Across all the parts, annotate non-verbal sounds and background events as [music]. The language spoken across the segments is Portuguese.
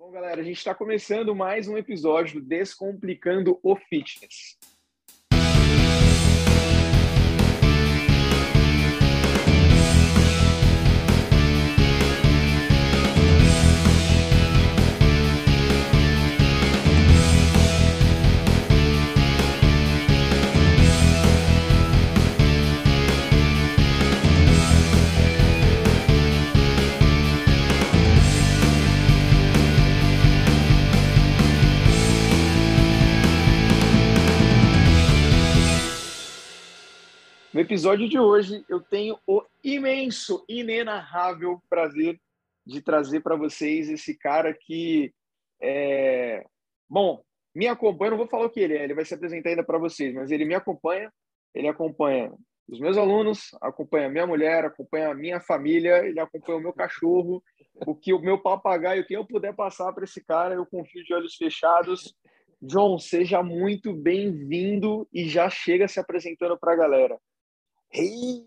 Bom, galera, a gente está começando mais um episódio do Descomplicando o Fitness. No episódio de hoje, eu tenho o imenso, inenarrável prazer de trazer para vocês esse cara que é... Bom, me acompanha, não vou falar o que ele é, ele vai se apresentar ainda para vocês, mas ele me acompanha, ele acompanha os meus alunos, acompanha minha mulher, acompanha a minha família, ele acompanha o meu cachorro, o que o meu papagaio, quem eu puder passar para esse cara, eu confio de olhos fechados. John, seja muito bem-vindo e já chega se apresentando para a galera. Hey!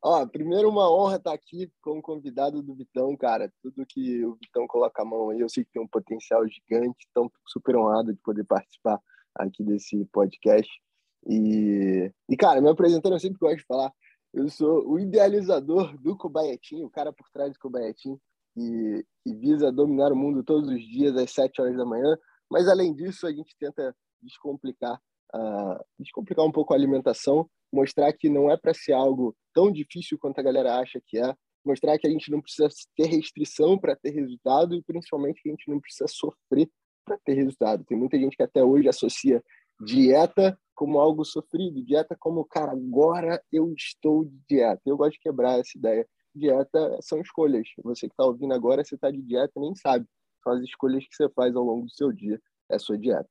Ó, primeiro uma honra estar aqui como convidado do Vitão, cara. Tudo que o Vitão coloca a mão aí, eu sei que tem um potencial gigante, então super honrado de poder participar aqui desse podcast. E, e cara, me apresentando, eu sempre gosto de falar, eu sou o idealizador do Kobayatin, o cara por trás do Kobayatin, e, visa dominar o mundo todos os dias às 7 horas da manhã. Mas além disso, a gente tenta descomplicar, uh, descomplicar um pouco a alimentação mostrar que não é para ser algo tão difícil quanto a galera acha que é, mostrar que a gente não precisa ter restrição para ter resultado e principalmente que a gente não precisa sofrer para ter resultado. Tem muita gente que até hoje associa dieta como algo sofrido, dieta como, cara, agora eu estou de dieta. Eu gosto de quebrar essa ideia. Dieta são escolhas. Você que está ouvindo agora, você está de dieta nem sabe. São as escolhas que você faz ao longo do seu dia. É a sua dieta.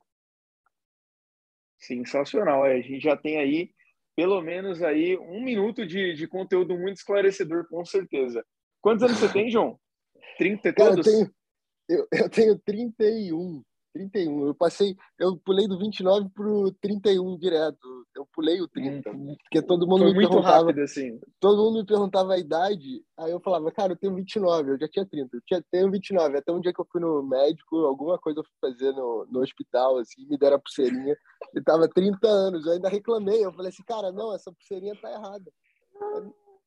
Sensacional. É, a gente já tem aí pelo menos aí um minuto de, de conteúdo muito esclarecedor, com certeza. Quantos anos você tem, João? [laughs] 30 todos? Cara, eu, tenho, eu, eu tenho 31. 31. Eu passei, eu pulei do 29 pro 31 direto. Eu pulei o 30. Hum, porque todo mundo Foi me muito perguntava. rápido, assim. Todo mundo me perguntava a idade. Aí eu falava, cara, eu tenho 29, eu já tinha 30. Eu tinha, tenho 29. Até um dia que eu fui no médico, alguma coisa eu fui fazer no, no hospital, assim, me deram a pulseirinha. e tava 30 anos. Eu ainda reclamei. Eu falei assim, cara, não, essa pulseirinha tá errada.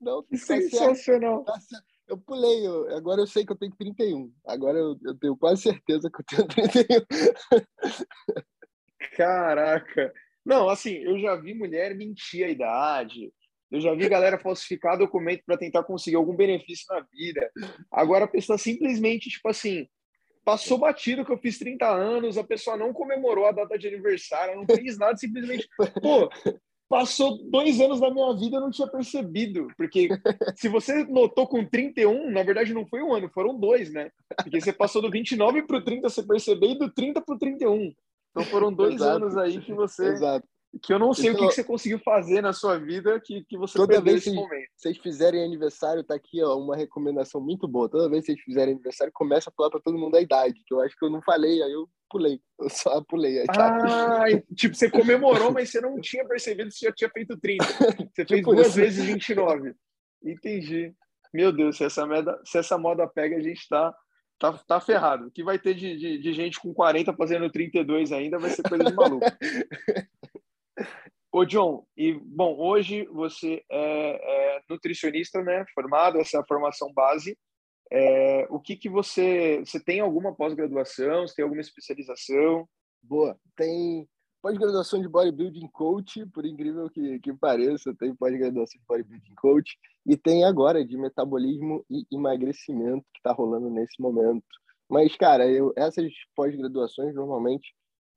Não, tá Sensacional. Certo, tá certo eu pulei, eu, agora eu sei que eu tenho 31. Agora eu, eu tenho quase certeza que eu tenho [laughs] 31. Caraca! Não, assim, eu já vi mulher mentir a idade, eu já vi galera falsificar documento para tentar conseguir algum benefício na vida. Agora a pessoa simplesmente, tipo assim, passou batido que eu fiz 30 anos, a pessoa não comemorou a data de aniversário, não fez nada, simplesmente, pô, passou dois anos da minha vida eu não tinha percebido. Porque [laughs] se você notou com 31, na verdade não foi um ano, foram dois, né? Porque você passou do 29 para o 30, você percebeu, e do 30 para o 31. Então foram dois Exato. anos aí que você. Exato. Que eu não sei Então, o que, que você conseguiu fazer na sua vida que, que você Toda vez que momento. vocês fizerem aniversário, tá aqui ó, uma recomendação muito boa. Toda vez que vocês fizerem aniversário, começa a falar para todo mundo a idade, que eu acho que eu não falei, aí eu pulei. Eu só pulei a idade. Ah, tipo, você comemorou, mas você não tinha percebido que você já tinha feito 30. Você fez Tipo duas isso. vezes 29. Entendi. Meu Deus, se essa, moda, se essa moda pega, a gente tá, tá, tá ferrado. O que vai ter de, de, de gente com 40 fazendo 32 ainda vai ser coisa de maluco. Ô, John, e bom, hoje você é, é nutricionista, né? Formado, essa é a formação base. É, o que que você. Você tem alguma pós-graduação? Você tem alguma especialização? Boa. Tem pós-graduação de bodybuilding coach, por incrível que, que pareça, tem pós-graduação de bodybuilding coach e tem agora de metabolismo e emagrecimento que está rolando nesse momento. Mas, cara, eu, essas pós-graduações normalmente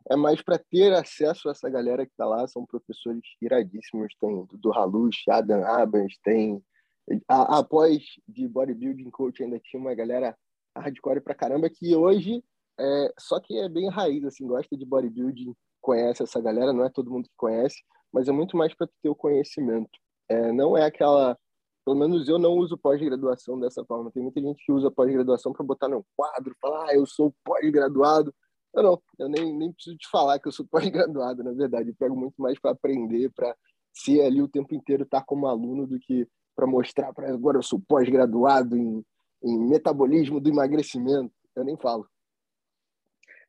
é mais para ter acesso a essa galera que está lá, são professores iradíssimos, tem do Halush, Adam Abans, tem a, a pós de bodybuilding coach ainda tinha uma galera hardcore pra caramba que hoje é, só que é bem raiz, assim, gosta de bodybuilding, conhece essa galera, não é todo mundo que conhece, mas é muito mais para ter o conhecimento. É, não é aquela, pelo menos eu não uso pós-graduação dessa forma. Tem muita gente que usa pós-graduação para botar no quadro, falar, ah, eu sou pós-graduado. Eu não, eu nem, nem preciso te falar que eu sou [laughs] pós-graduado, na verdade. Eu pego muito mais para aprender, para ser ali o tempo inteiro, estar tá como aluno, do que para mostrar para agora eu sou pós-graduado em, em metabolismo do emagrecimento. Eu nem falo.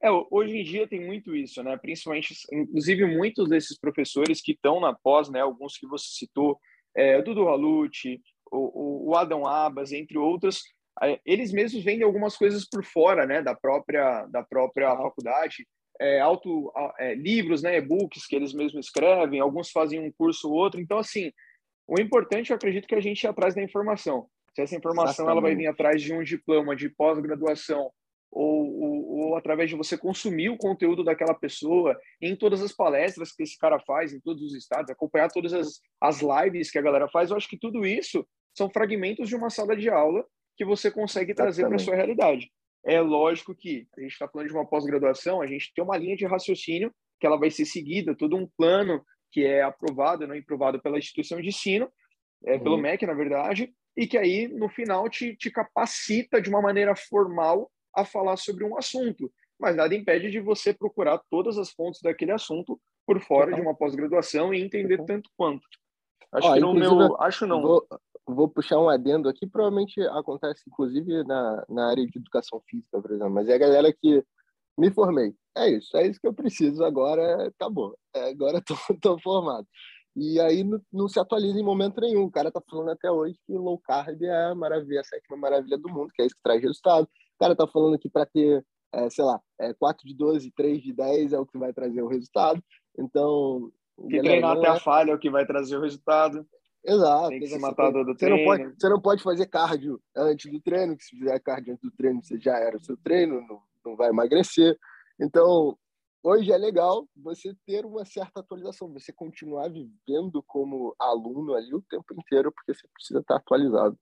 É, hoje em dia tem muito isso, né? Principalmente, inclusive, muitos desses professores que estão na pós, né? Alguns que você citou, é, Dudu Ralucci, o, o Adam Abas, entre outros, eles mesmos vendem algumas coisas por fora, né? Da própria, da própria faculdade. É, auto, é, livros, né? E-books que eles mesmos escrevem, alguns fazem um curso ou outro. Então, assim, o importante, eu acredito, que a gente ir atrás da informação. Se essa informação ela vai vir atrás de um diploma de pós-graduação ou, ou, ou, através de você consumir o conteúdo daquela pessoa em todas as palestras que esse cara faz em todos os estados, acompanhar todas as, as lives que a galera faz, eu acho que tudo isso são fragmentos de uma sala de aula que você consegue trazer para a sua realidade. É lógico que a gente está falando de uma pós-graduação, a gente tem uma linha de raciocínio que ela vai ser seguida, todo um plano que é aprovado, não aprovado pela instituição de ensino, é, uhum. pelo MEC, na verdade, e que aí, no final, te, te capacita de uma maneira formal a falar sobre um assunto. Mas nada impede de você procurar todas as fontes daquele assunto por fora de uma pós-graduação e entender tanto quanto. Acho Ó, que no meu. Acho não. Vou, vou, puxar um adendo aqui, provavelmente acontece, inclusive, na, na área de educação física, por exemplo, mas é a galera que me formei. É isso, é isso que eu preciso agora, acabou. É, agora estou [laughs] formado. E aí não, não, se atualiza em momento nenhum. O cara tá falando até hoje que low carb é a maravilha, a sétima maravilha do mundo, que é isso que traz resultado. O cara tá falando que para ter, é, sei lá, é, 4 de 12, 3 de 10 é o que vai trazer o resultado. Então. Que galera, treinar até é... a falha é o que vai trazer o resultado. Exato. Tem que se matar do, do você Não pode, você não pode fazer cardio antes do treino, que se fizer cardio antes do treino, você já era o seu treino, não, não vai emagrecer. Então, hoje é legal você ter uma certa atualização, você continuar vivendo como aluno ali o tempo inteiro, porque você precisa estar atualizado.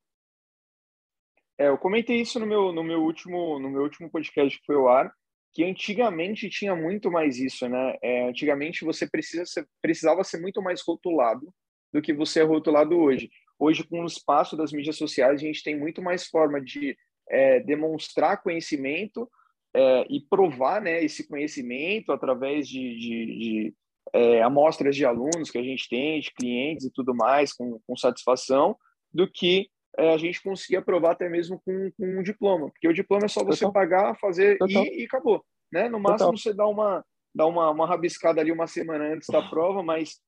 É, eu comentei isso no meu, no meu último no meu último podcast que foi ao ar, que antigamente tinha muito mais isso, né? É, antigamente você precisa ser, precisava ser muito mais rotulado do que você é rotulado hoje. Hoje, com o espaço das mídias sociais, a gente tem muito mais forma de é, demonstrar conhecimento é, e provar né, esse conhecimento através de, de, de é, amostras de alunos que a gente tem, de clientes e tudo mais, com, com satisfação, do que é, a gente conseguir provar até mesmo com, com, um diploma. Porque o diploma é só você Total. pagar, fazer e, e, acabou. Né? No máximo, Total. você dá uma, dá uma, uma rabiscada ali uma semana antes da prova, mas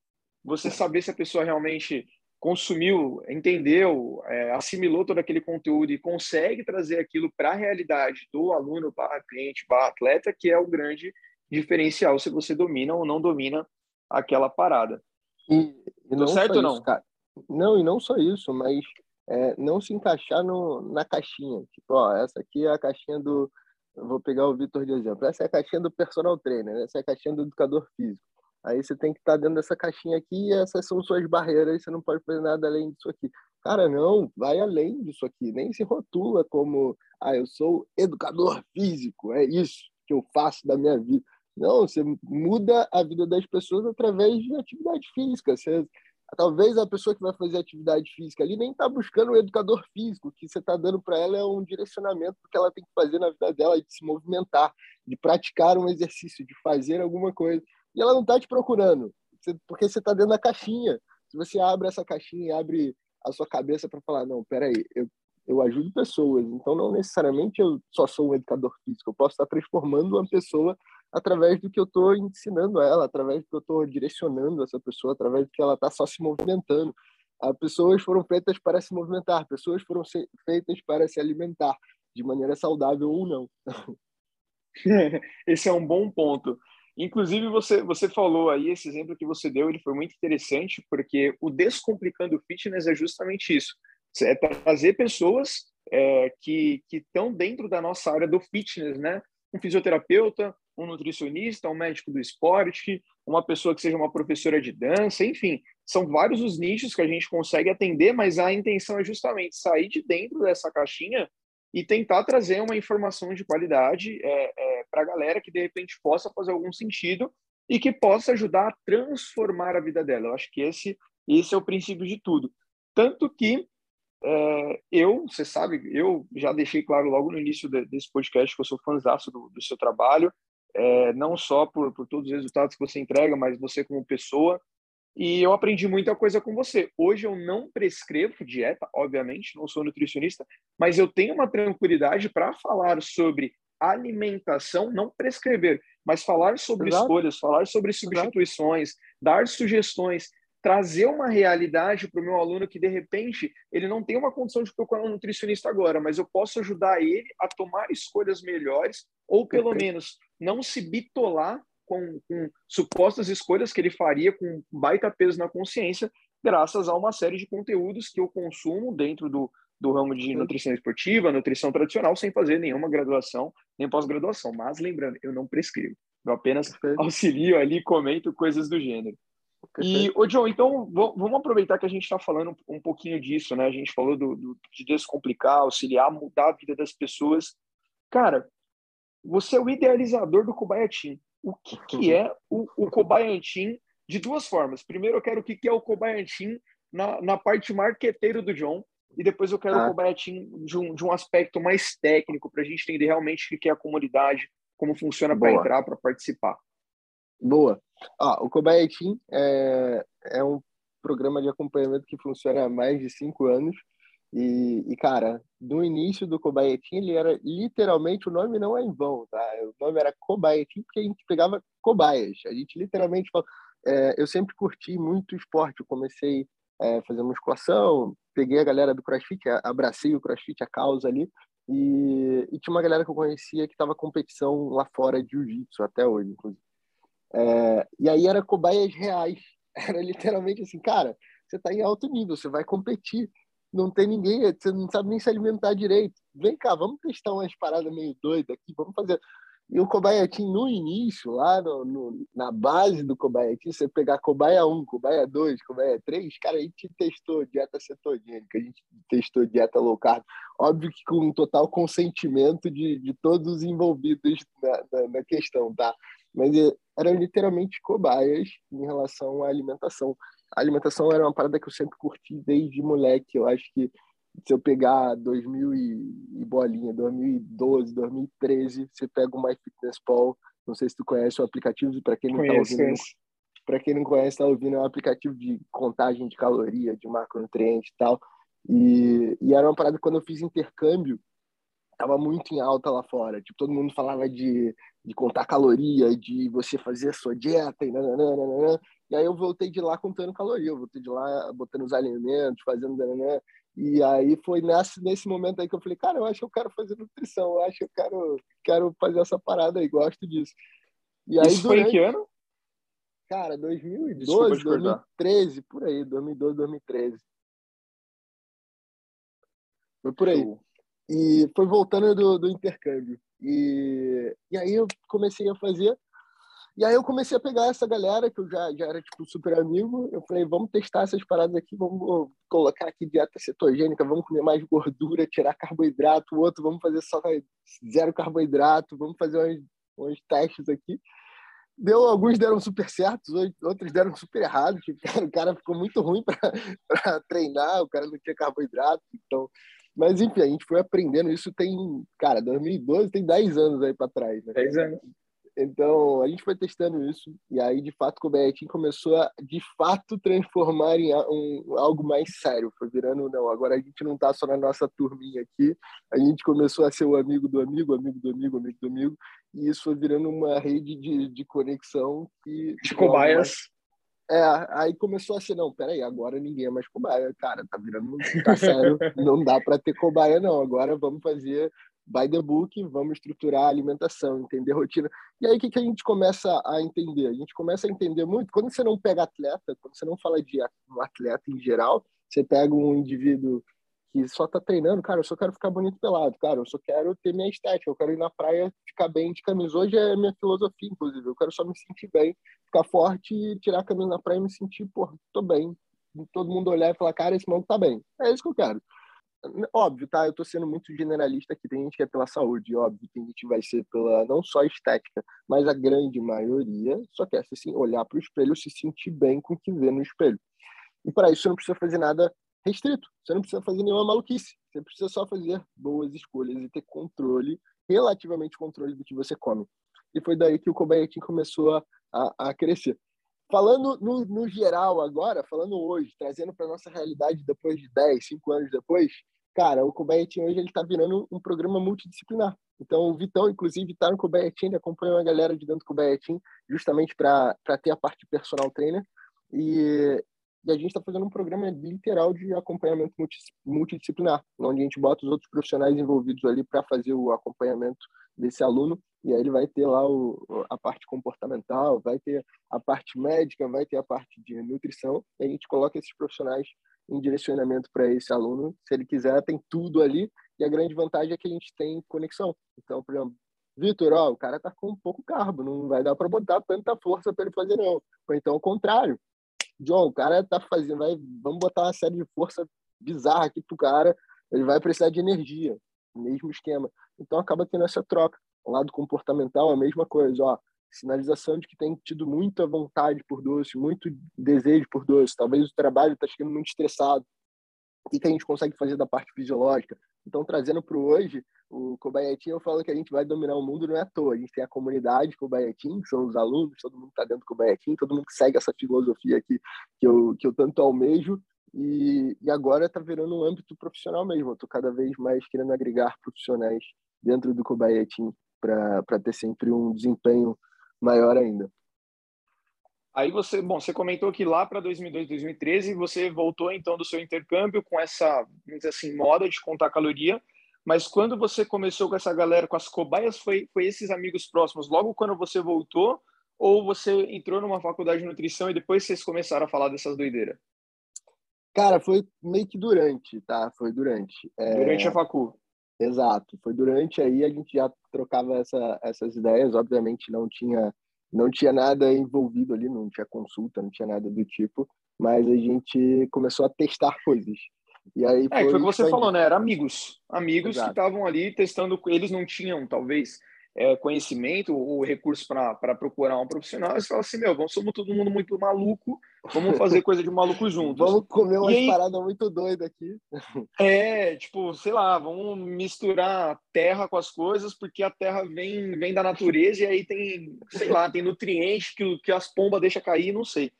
você saber se a pessoa realmente consumiu, entendeu, é, assimilou todo aquele conteúdo e consegue trazer aquilo para a realidade do aluno, barra cliente, barra atleta, que é o grande diferencial se você domina ou não domina aquela parada. E, e não certo ou não? Cara. Não, e não só isso, mas é, não se encaixar no, na caixinha. Tipo, ó, essa aqui é a caixinha do. vou pegar o Vitor de exemplo. Essa é a caixinha do personal trainer, essa é a caixinha do educador físico. Aí você tem que estar tá dentro dessa caixinha aqui e essas são suas barreiras, você não pode fazer nada além disso aqui. Cara, não, vai além disso aqui. Nem se rotula como, ah, eu sou educador físico, é isso que eu faço da minha vida. Não, você muda a vida das pessoas através de atividade física. Você, talvez a pessoa que vai fazer atividade física ali nem está buscando um educador físico. O que você está dando para ela é um direcionamento que ela tem que fazer na vida dela, de se movimentar, de praticar um exercício, de fazer alguma coisa e ela não está te procurando, porque você está dentro da caixinha. Se você abre essa caixinha e abre a sua cabeça para falar, não, peraí, eu, eu ajudo pessoas, então não necessariamente eu só sou um educador físico, eu posso estar transformando uma pessoa através do que eu estou ensinando a ela, através do que eu estou direcionando essa pessoa, através do que ela está só se movimentando. As pessoas foram feitas para se movimentar, pessoas foram feitas para se alimentar, de maneira saudável ou não. [laughs] [laughs] Esse é um bom ponto. Inclusive, você, você falou aí, esse exemplo que você deu, ele foi muito interessante, porque o Descomplicando Fitness é justamente isso. É trazer pessoas é, que estão dentro da nossa área do fitness, né? Um fisioterapeuta, um nutricionista, um médico do esporte, uma pessoa que seja uma professora de dança, enfim, são vários os nichos que a gente consegue atender, mas a intenção é justamente sair de dentro dessa caixinha e tentar trazer uma informação de qualidade é, é, para a galera que de repente possa fazer algum sentido e que possa ajudar a transformar a vida dela. Eu acho que esse, esse é o princípio de tudo. Tanto que é, eu, você sabe, eu já deixei claro logo no início de, desse podcast que eu sou fãzão do, do seu trabalho, é, não só por, por todos os resultados que você entrega, mas você como pessoa, e eu aprendi muita coisa com você. Hoje eu não prescrevo dieta, obviamente, não sou nutricionista, mas eu tenho uma tranquilidade para falar sobre alimentação, não prescrever, mas falar sobre Exato. escolhas, falar sobre substituições, Exato. dar sugestões, trazer uma realidade para o meu aluno que de repente ele não tem uma condição de procurar um nutricionista agora, mas eu posso ajudar ele a tomar escolhas melhores ou pelo menos não se bitolar com, com, supostas escolhas que ele faria com baita peso na consciência, graças a uma série de conteúdos que eu consumo dentro do, do ramo de nutrição esportiva, nutrição tradicional, sem fazer nenhuma graduação, nem pós-graduação. Mas lembrando, eu não prescrevo, eu apenas auxilio ali, comento coisas do gênero. E, ô John, então vamos aproveitar que a gente está falando um pouquinho disso, né? A gente falou do, do, de descomplicar, auxiliar, mudar a vida das pessoas. Cara, você é o idealizador do Cobaia Team. O que, que é o, o Cobaia Team de duas formas? Primeiro, eu quero o que, que é o Cobaia Team na, na parte marqueteiro do John, e depois eu quero ah. o Cobaia Team de um, de um aspecto mais técnico, para a gente entender realmente o que é a comunidade, como funciona para entrar, para participar. Boa. Ah, o Cobaia Team é, é um programa de acompanhamento que funciona há mais de cinco anos. E, e, cara, no início do Cobaia Team, ele era literalmente, o nome não é em vão, tá? O nome era Cobaia Team porque a gente pegava cobaias. A gente literalmente, é, eu sempre curti muito esporte. Eu comecei é, fazer musculação, peguei a galera do CrossFit, abracei o CrossFit, a causa ali, e, e tinha uma galera que eu conhecia que estava competição lá fora de jiu-jitsu até hoje, inclusive. É, e aí era cobaias reais. [laughs] Era literalmente assim, cara, você está em alto nível, você vai competir. Não tem ninguém, você não sabe nem se alimentar direito. Vem cá, vamos testar umas paradas meio doidas aqui, vamos fazer. E o Team, no início, lá no, no, na base do Team, você pegar Cobaia 1, Cobaia 2, Cobaia 3, cara, a gente testou dieta cetogênica, a gente testou dieta low carb. Óbvio que com um total consentimento de, de todos os envolvidos na, na, na questão, tá? Mas é, eram literalmente cobaias em relação à alimentação. A alimentação era uma parada que eu sempre curti desde moleque. Eu acho que se eu pegar 2000 e, bolinha, 2012, 2013, você pega o MyFitnessPal, não sei se tu conhece o aplicativo, para quem não está ouvindo, para quem não conhece, está ouvindo, é um aplicativo de contagem de caloria, de macronutrientes e tal. E, e era uma parada quando eu fiz intercâmbio, tava muito em alta lá fora. Tipo, todo mundo falava de, de contar caloria, de você fazer a sua dieta e nananana. E aí eu voltei de lá contando caloria, eu voltei de lá botando os alimentos, fazendo nananana. E aí foi nesse, nesse momento aí que eu falei, cara, eu acho que eu quero fazer nutrição, eu acho que eu quero, quero fazer essa parada aí, gosto disso. E aí, Isso durante... foi em que ano? Cara, 2012, 2013, por aí, 2012, 2013. Foi por aí. E foi voltando do, do intercâmbio. E, e aí eu comecei a fazer. E aí eu comecei a pegar essa galera que eu já, já era tipo super amigo. Eu falei, vamos testar essas paradas aqui, vamos colocar aqui dieta cetogênica, vamos comer mais gordura, tirar carboidrato, o outro vamos fazer só zero carboidrato, vamos fazer uns, uns testes aqui. Deu, alguns deram super certos, outros deram super errados. [laughs] O cara ficou muito ruim para [laughs] treinar, o cara não tinha carboidrato, então mas, enfim, a gente foi aprendendo isso tem, cara, 2012 tem 10 anos aí para trás. Né? 10 anos. Então, a gente foi testando isso, e aí, de fato, o Betim começou a, de fato, transformar em um, algo mais sério. Foi virando, não, agora a gente não está só na nossa turminha aqui, a gente começou a ser o amigo do amigo, amigo do amigo, amigo do amigo, e isso foi virando uma rede de, de conexão que... De cobaias. É, aí começou a ser, não, peraí, agora ninguém é mais cobaia. Cara, tá virando, tá sério, [laughs] não dá para ter cobaia, não. Agora vamos fazer by the book, vamos estruturar a alimentação, entender a [laughs] rotina. E aí o que, que a gente começa a entender? A gente começa a entender muito, quando você não pega atleta, quando você não fala de um atleta em geral, você pega um indivíduo que só tá treinando, cara, eu só quero ficar bonito pelado, cara, eu só quero ter minha estética, eu quero ir na praia, ficar bem de camisa. Hoje é minha filosofia, inclusive, eu quero só me sentir bem, ficar forte tirar a camisa na praia e me sentir, pô, tô bem. Todo mundo olhar e falar, cara, esse maluco tá bem. É isso que eu quero. Óbvio, tá? Eu tô sendo muito generalista aqui. Tem gente que é pela saúde, óbvio. Tem gente que vai ser pela, não só estética, mas a grande maioria só quer assim, olhar para o espelho, se sentir bem com o que vê no espelho. E para isso você não precisa fazer nada restrito. Você não precisa fazer nenhuma maluquice. Você precisa só fazer boas escolhas e ter controle, relativamente controle do que você come. E foi daí que o Kobayashi começou a, a, a crescer. Falando no, no, geral agora, falando hoje, trazendo para nossa realidade depois de 10, 5 anos depois, cara, o Kubernetes hoje ele está virando um programa multidisciplinar. Então, o Vitão, inclusive, está no Kubernetes, ele acompanha uma galera de dentro do Kubernetes, justamente para ter a parte personal trainer. E, e a gente está fazendo um programa literal de acompanhamento multidisciplinar, onde a gente bota os outros profissionais envolvidos ali para fazer o acompanhamento desse aluno, e aí ele vai ter lá o, a parte comportamental, vai ter a parte médica, vai ter a parte de nutrição, e a gente coloca esses profissionais em direcionamento para esse aluno. Se ele quiser, tem tudo ali. E a grande vantagem é que a gente tem conexão. Então, por exemplo, Vitor, ó, o cara tá com um pouco carbo, não vai dar para botar tanta força para ele fazer não. Ou então, ao contrário. John, o cara tá fazendo, vai, vamos botar uma série de força bizarra aqui pro cara, ele vai precisar de energia, mesmo esquema. Então acaba tendo essa troca. O lado comportamental, a mesma coisa, ó, sinalização de que tem tido muita vontade por doce, muito desejo por doce. Talvez o trabalho está ficando muito estressado. O que, a gente consegue fazer da parte fisiológica? Então, trazendo para hoje, o Kobayatin, eu falo que a gente vai dominar o mundo não é à toa. A gente tem a comunidade Kobayatin, que são os alunos, todo mundo está dentro do Kobayatin, todo mundo segue essa filosofia aqui que eu, que eu tanto almejo. E, e agora está virando um âmbito profissional mesmo. Estou cada vez mais querendo agregar profissionais dentro do Kobayatin para ter sempre um desempenho maior ainda. Aí você, bom, você comentou que lá para 2002, 2013 você voltou então do seu intercâmbio com essa, assim, moda de contar caloria, mas quando você começou com essa galera, com as cobaias, foi, foi esses amigos próximos, logo quando você voltou, ou você entrou numa faculdade de nutrição e depois vocês começaram a falar dessas doideiras? Cara, foi meio que durante, tá? Foi durante. É... Durante a facu. Exato, foi durante aí a gente já trocava essa, essas ideias, obviamente não tinha não tinha nada envolvido ali, não tinha consulta, não tinha nada do tipo, mas a gente começou a testar [laughs] coisas. E aí foi, é, foi o que você falou, né? Era amigos, amigos Exato. que estavam ali testando, eles não tinham talvez é, conhecimento ou recurso para procurar um profissional, você fala assim, meu, vamos, somos todo mundo muito maluco, vamos fazer [laughs] coisa de maluco juntos. vamos comer umas aí, paradas muito doidas aqui. É, tipo, sei lá, vamos misturar terra com as coisas, porque a terra vem, vem da natureza e aí tem, sei lá, tem nutrientes que, que as pombas deixam cair, não sei.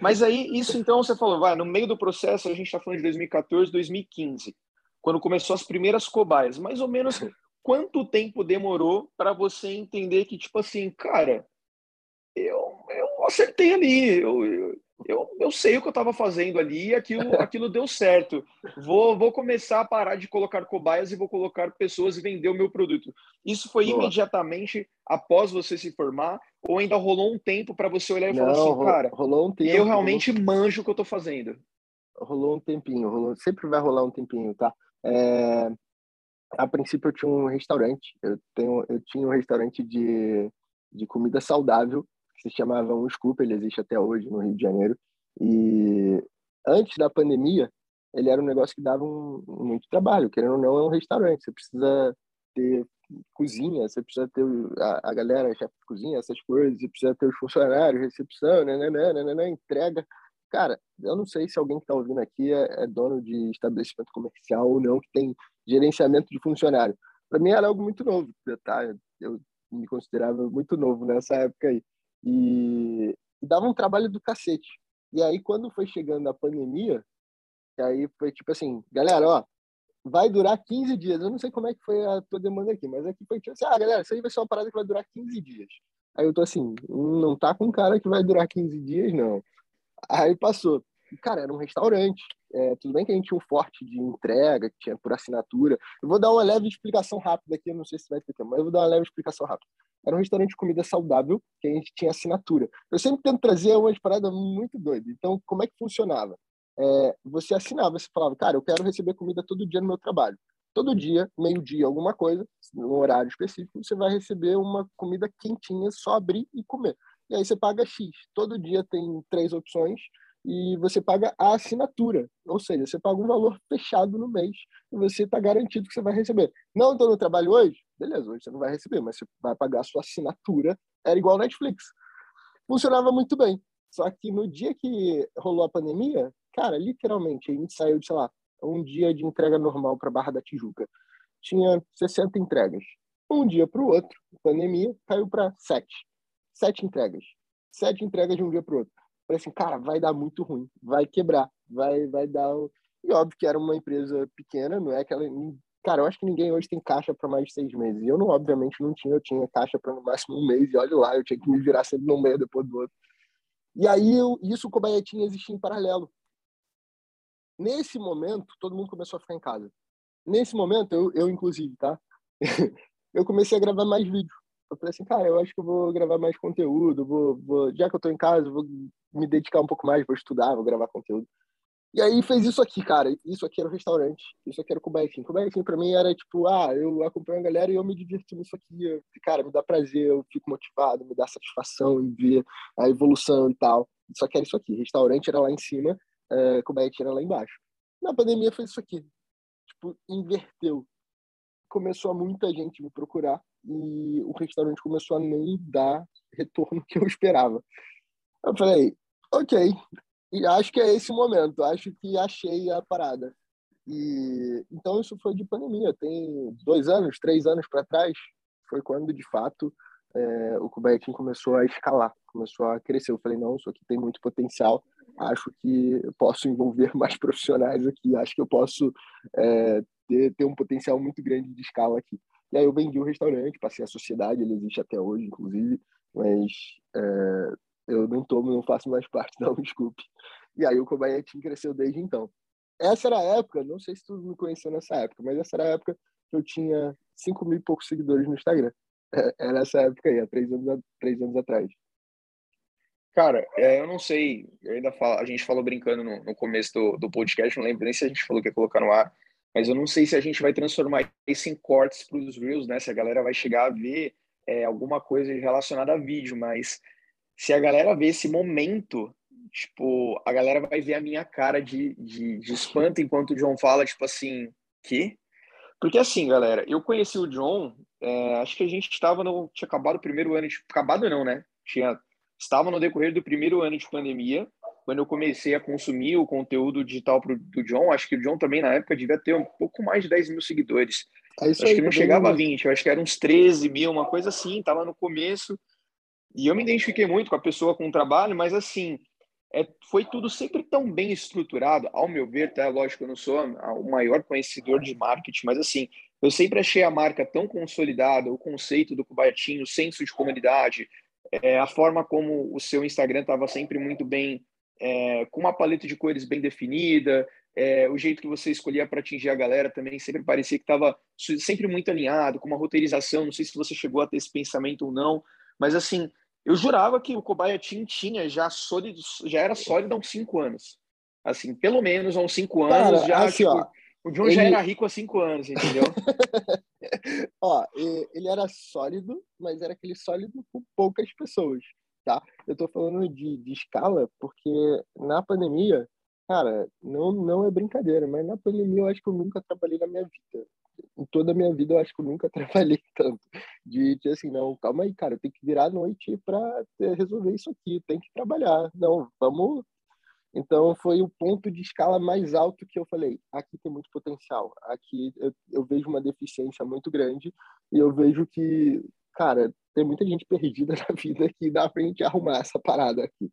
Mas aí, isso então, você falou, vai, no meio do processo, a gente está falando de 2014, 2015, quando começou as primeiras cobaias, mais ou menos quanto tempo demorou para você entender que, tipo assim, cara, eu, eu acertei ali, eu, eu, eu sei o que eu estava fazendo ali e aquilo, [laughs] aquilo deu certo. Vou, vou começar a parar de colocar cobaias e vou colocar pessoas e vender o meu produto. Isso foi Boa. imediatamente após você se formar ou ainda rolou um tempo para você olhar e Não, falar assim, cara, rolou um tempo, eu realmente rolou... manjo o que eu estou fazendo? Rolou um tempinho, rolou... sempre vai rolar um tempinho, tá? É a princípio eu tinha um restaurante, eu, tenho, eu tinha um restaurante de, de comida saudável, que se chamava Um Scoop, ele existe até hoje no Rio de Janeiro, e antes da pandemia, ele era um negócio que dava um, muito trabalho, querendo ou não, é um restaurante, você precisa ter cozinha, você precisa ter a, a galera, chefe de cozinha, essas coisas, você precisa ter os funcionários, recepção, né, né, né, entrega, Cara, eu não sei se alguém que está ouvindo aqui é, é, dono de estabelecimento comercial ou não, que tem gerenciamento de funcionário. Para mim era algo muito novo, tá? Eu me considerava muito novo nessa época aí. E, e dava um trabalho do cacete. E aí, quando foi chegando a pandemia, aí foi tipo assim, galera, ó, vai durar 15 dias. Eu não sei como é que foi a tua demanda aqui, mas aqui foi tipo assim, ah, galera, isso aí vai ser uma parada que vai durar 15 dias. Aí eu tô assim, não tá com cara que vai durar 15 dias, não. Aí passou. Cara, era um restaurante. É, tudo bem que a gente tinha um forte de entrega, que tinha por assinatura. Eu vou dar uma leve explicação rápida aqui, eu não sei se vai ter tempo, mas eu vou dar uma leve explicação rápida. Era um restaurante de comida saudável, que a gente tinha assinatura. Eu sempre tento trazer umas paradas muito doidas. Então, como é que funcionava? É, você assinava, você falava, cara, eu quero receber comida todo dia no meu trabalho. Todo dia, meio-dia, alguma coisa, num horário específico, você vai receber uma comida quentinha, só abrir e comer e aí você paga X. Todo dia tem três opções e você paga a assinatura, ou seja, você paga um valor fechado no mês e você está garantido que você vai receber. Não estou no trabalho hoje? Beleza, hoje você não vai receber, mas você vai pagar a sua assinatura, era igual Netflix. Funcionava muito bem. Só que no dia que rolou a pandemia, cara, literalmente, a gente saiu de, sei lá, um dia de entrega normal para Barra da Tijuca. Tinha 60 entregas. Um dia para o outro, pandemia, caiu para 7 sete entregas. Sete entregas de um dia para o outro. Falei assim, cara, vai dar muito ruim, vai quebrar, vai, vai dar. E óbvio que era uma empresa pequena, não é aquela. Cara, eu acho que ninguém hoje tem caixa para mais de seis meses. E eu, não, obviamente, não tinha. Eu tinha caixa para no máximo um mês. E olha lá, eu tinha que me virar sempre num mês depois do outro. E aí, eu, isso o Baiatinha existia em paralelo. Nesse momento, todo mundo começou a ficar em casa. Nesse momento, eu, eu inclusive, tá? [laughs] eu comecei a gravar mais vídeos. Eu falei assim, cara, eu acho que eu vou gravar mais conteúdo, vou, vou já que eu tô em casa, vou me dedicar um pouco mais, vou estudar, vou gravar conteúdo. E aí fez isso aqui, cara. Isso aqui era o restaurante. Isso aqui era o Kubaifim. Kubaifim pra mim era tipo, ah, eu acompanho a galera e eu me divirto nisso aqui. Cara, me dá prazer, eu fico motivado, me dá satisfação em ver a evolução e tal. Só que era isso aqui. Restaurante era lá em cima, uh, era lá embaixo. Na pandemia foi isso aqui. Tipo, inverteu. Começou muita gente me procurar e o restaurante começou a não dar retorno que eu esperava. Eu falei, ok, e acho que é esse momento, acho que achei a parada. E então isso foi de pandemia, tem dois anos, três anos para trás, foi quando de fato é, o Kubernetes começou a escalar, começou a crescer. Eu falei, não, isso aqui tem muito potencial, acho que eu posso envolver mais profissionais aqui, acho que eu posso é, ter, ter um potencial muito grande de escala aqui. E aí eu vendi o restaurante, passei a sociedade, ele existe até hoje, inclusive, mas é, eu não tomo, não faço mais parte, [laughs] não, desculpe. E aí o Kobayashi cresceu desde então. Essa era a época, não sei se tu me conheceu nessa época, mas essa era a época que eu tinha 5 mil e poucos seguidores no Instagram. Era essa época aí, há três anos, três anos atrás. Cara, é, eu não sei, eu ainda falo, a gente falou brincando no, no começo do, do podcast, não lembro nem se a gente falou que ia colocar no ar, mas eu não sei se a gente vai transformar isso em cortes para os Reels, né? Se a galera vai chegar a ver é, alguma coisa relacionada a vídeo, mas se a galera ver esse momento, tipo, a galera vai ver a minha cara de, de, de espanto enquanto o John fala, tipo assim, que? Porque assim, galera, eu conheci o John, é, acho que a gente estava no. Tinha acabado o primeiro ano de. Acabado não, né? Tinha, estava no decorrer do primeiro ano de pandemia quando eu comecei a consumir o conteúdo digital pro, do John, acho que o John também na época devia ter um pouco mais de 10 mil seguidores. É acho aí, que não chegava a 20, eu acho que era uns 13 mil, uma coisa assim, tava no começo. E eu me identifiquei muito com a pessoa, com o trabalho, mas assim, é, foi tudo sempre tão bem estruturado, ao meu ver, tá? Lógico, eu não sou o maior conhecedor de marketing, mas assim, eu sempre achei a marca tão consolidada, o conceito do Kubayatinho, o senso de comunidade, é, a forma como o seu Instagram estava sempre muito bem é, com uma paleta de cores bem definida, é, o jeito que você escolhia para atingir a galera também sempre parecia que estava sempre muito alinhado, com uma roteirização. Não sei se você chegou a ter esse pensamento ou não, mas assim, eu jurava que o Cobaia Team tinha já sólido, já era sólido há uns cinco anos. Assim, pelo menos há uns cinco anos Cara, já. Assim, tipo, ó, o John ele... já era rico há cinco anos, entendeu? [laughs] ó, ele era sólido, mas era aquele sólido com poucas pessoas tá? Eu tô falando de, de escala porque na pandemia, cara, não, não é brincadeira, mas na pandemia eu acho que eu nunca trabalhei na minha vida. Em toda a minha vida eu acho que eu nunca [laughs] trabalhei tanto. De, de assim, não, calma aí, cara, tem que virar a noite para resolver isso aqui, tem que trabalhar. Não, vamos então foi o ponto de escala mais alto que eu falei, aqui tem muito potencial, aqui eu, eu, vejo uma deficiência muito grande e eu vejo que, cara, tem muita gente perdida [laughs] na vida que dá pra gente arrumar essa parada aqui.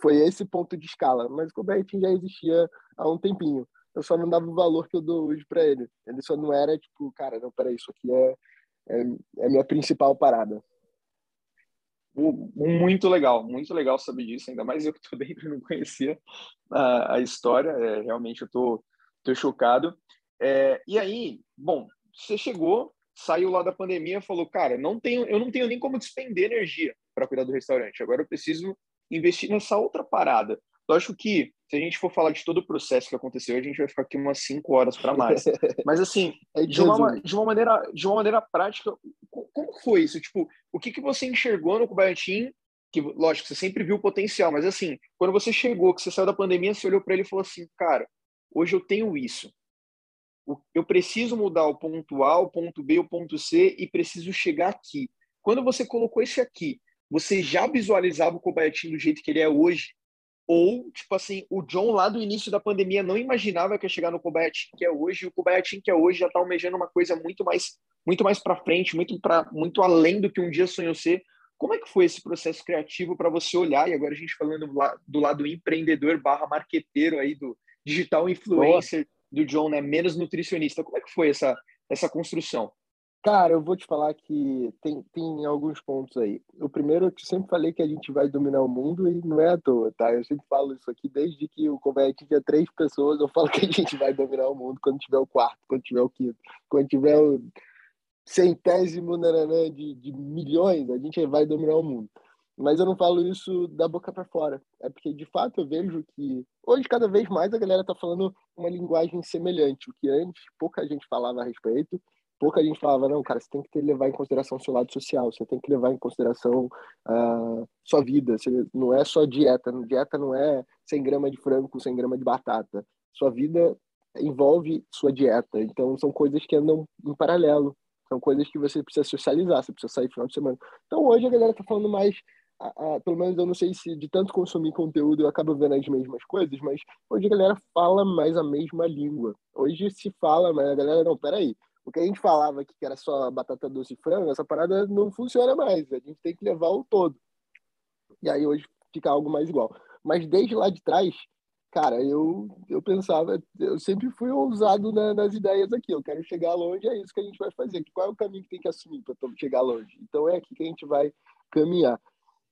Foi esse ponto de escala, mas o Kubernetes já existia há um tempinho. Eu só não dava o valor que eu dou hoje para ele. Ele só não era tipo, cara, não, peraí, isso aqui é, é, é minha principal parada. Muito legal, muito legal saber disso, ainda mais eu que estou [laughs] dentro não conhecia a, a história, é, realmente eu estou chocado. É, e aí, bom, você chegou, saiu lá da pandemia falou, cara, não tenho, eu não tenho nem como despender energia para cuidar do restaurante. Agora eu preciso investir nessa outra parada. Lógico que se a gente for falar de todo o processo que aconteceu, a gente vai ficar aqui umas cinco horas para mais. [laughs] Mas assim, é de uma, de uma maneira, de uma maneira prática, como foi isso? Tipo, o que que você enxergou no Kubayatin? Que lógico, você sempre viu o potencial, mas assim, quando você chegou, que você saiu da pandemia, você olhou para ele e falou assim, cara, hoje eu tenho isso eu preciso mudar o ponto A, o ponto B, o ponto C e preciso chegar aqui. Quando você colocou esse aqui, você já visualizava o Kobayashi do jeito que ele é hoje? Ou, tipo assim, o John lá do início da pandemia não imaginava que ia chegar no Kobayashi que é hoje, e o Kobayashi que é hoje já está almejando uma coisa muito mais muito mais para frente, muito para muito além do que um dia sonhou ser. Como é que foi esse processo criativo para você olhar, e agora a gente falando do lado empreendedor barra marqueteiro aí do, digital influencer Boa. Do John, né? Menos nutricionista. Como é que foi essa, essa construção? Cara, eu vou te falar que tem, tem alguns pontos aí. O primeiro, eu sempre falei que a gente vai dominar o mundo e não é à toa, tá? Eu sempre falo isso aqui desde que o Convert tinha três pessoas, eu falo que a gente vai dominar o mundo quando tiver o quarto, quando tiver o quinto, quando tiver o centésimo nananã, de, de milhões, a gente vai dominar o mundo. Mas eu não falo isso da boca para fora. É porque, de fato, eu vejo que hoje, cada vez mais, a galera tá falando uma linguagem semelhante. O que antes pouca gente falava a respeito pouca gente falava, não, cara, você tem que ter, levar em consideração seu lado social, você tem que levar em consideração uh, sua vida, você, não é só dieta, dieta não é 100 gramas de frango com 100 gramas de batata, sua vida envolve sua dieta, então são coisas que andam em paralelo, são coisas que você precisa socializar, você precisa sair final de semana. Então hoje a galera tá falando mais pelo menos eu não sei se de tanto consumir conteúdo eu acabo vendo as mesmas coisas, mas hoje a galera fala mais a mesma língua. Hoje se fala, mas a galera, não, peraí, o que a gente falava aqui que era só batata doce e frango, essa parada não funciona mais. A gente tem que levar o todo. E aí hoje fica algo mais igual. Mas desde lá de trás, cara, eu, eu pensava, eu sempre fui ousado na, nas ideias aqui. Eu quero chegar longe, é isso que a gente vai fazer. Qual é o caminho que tem que assumir para chegar longe? Então é aqui que a gente vai caminhar.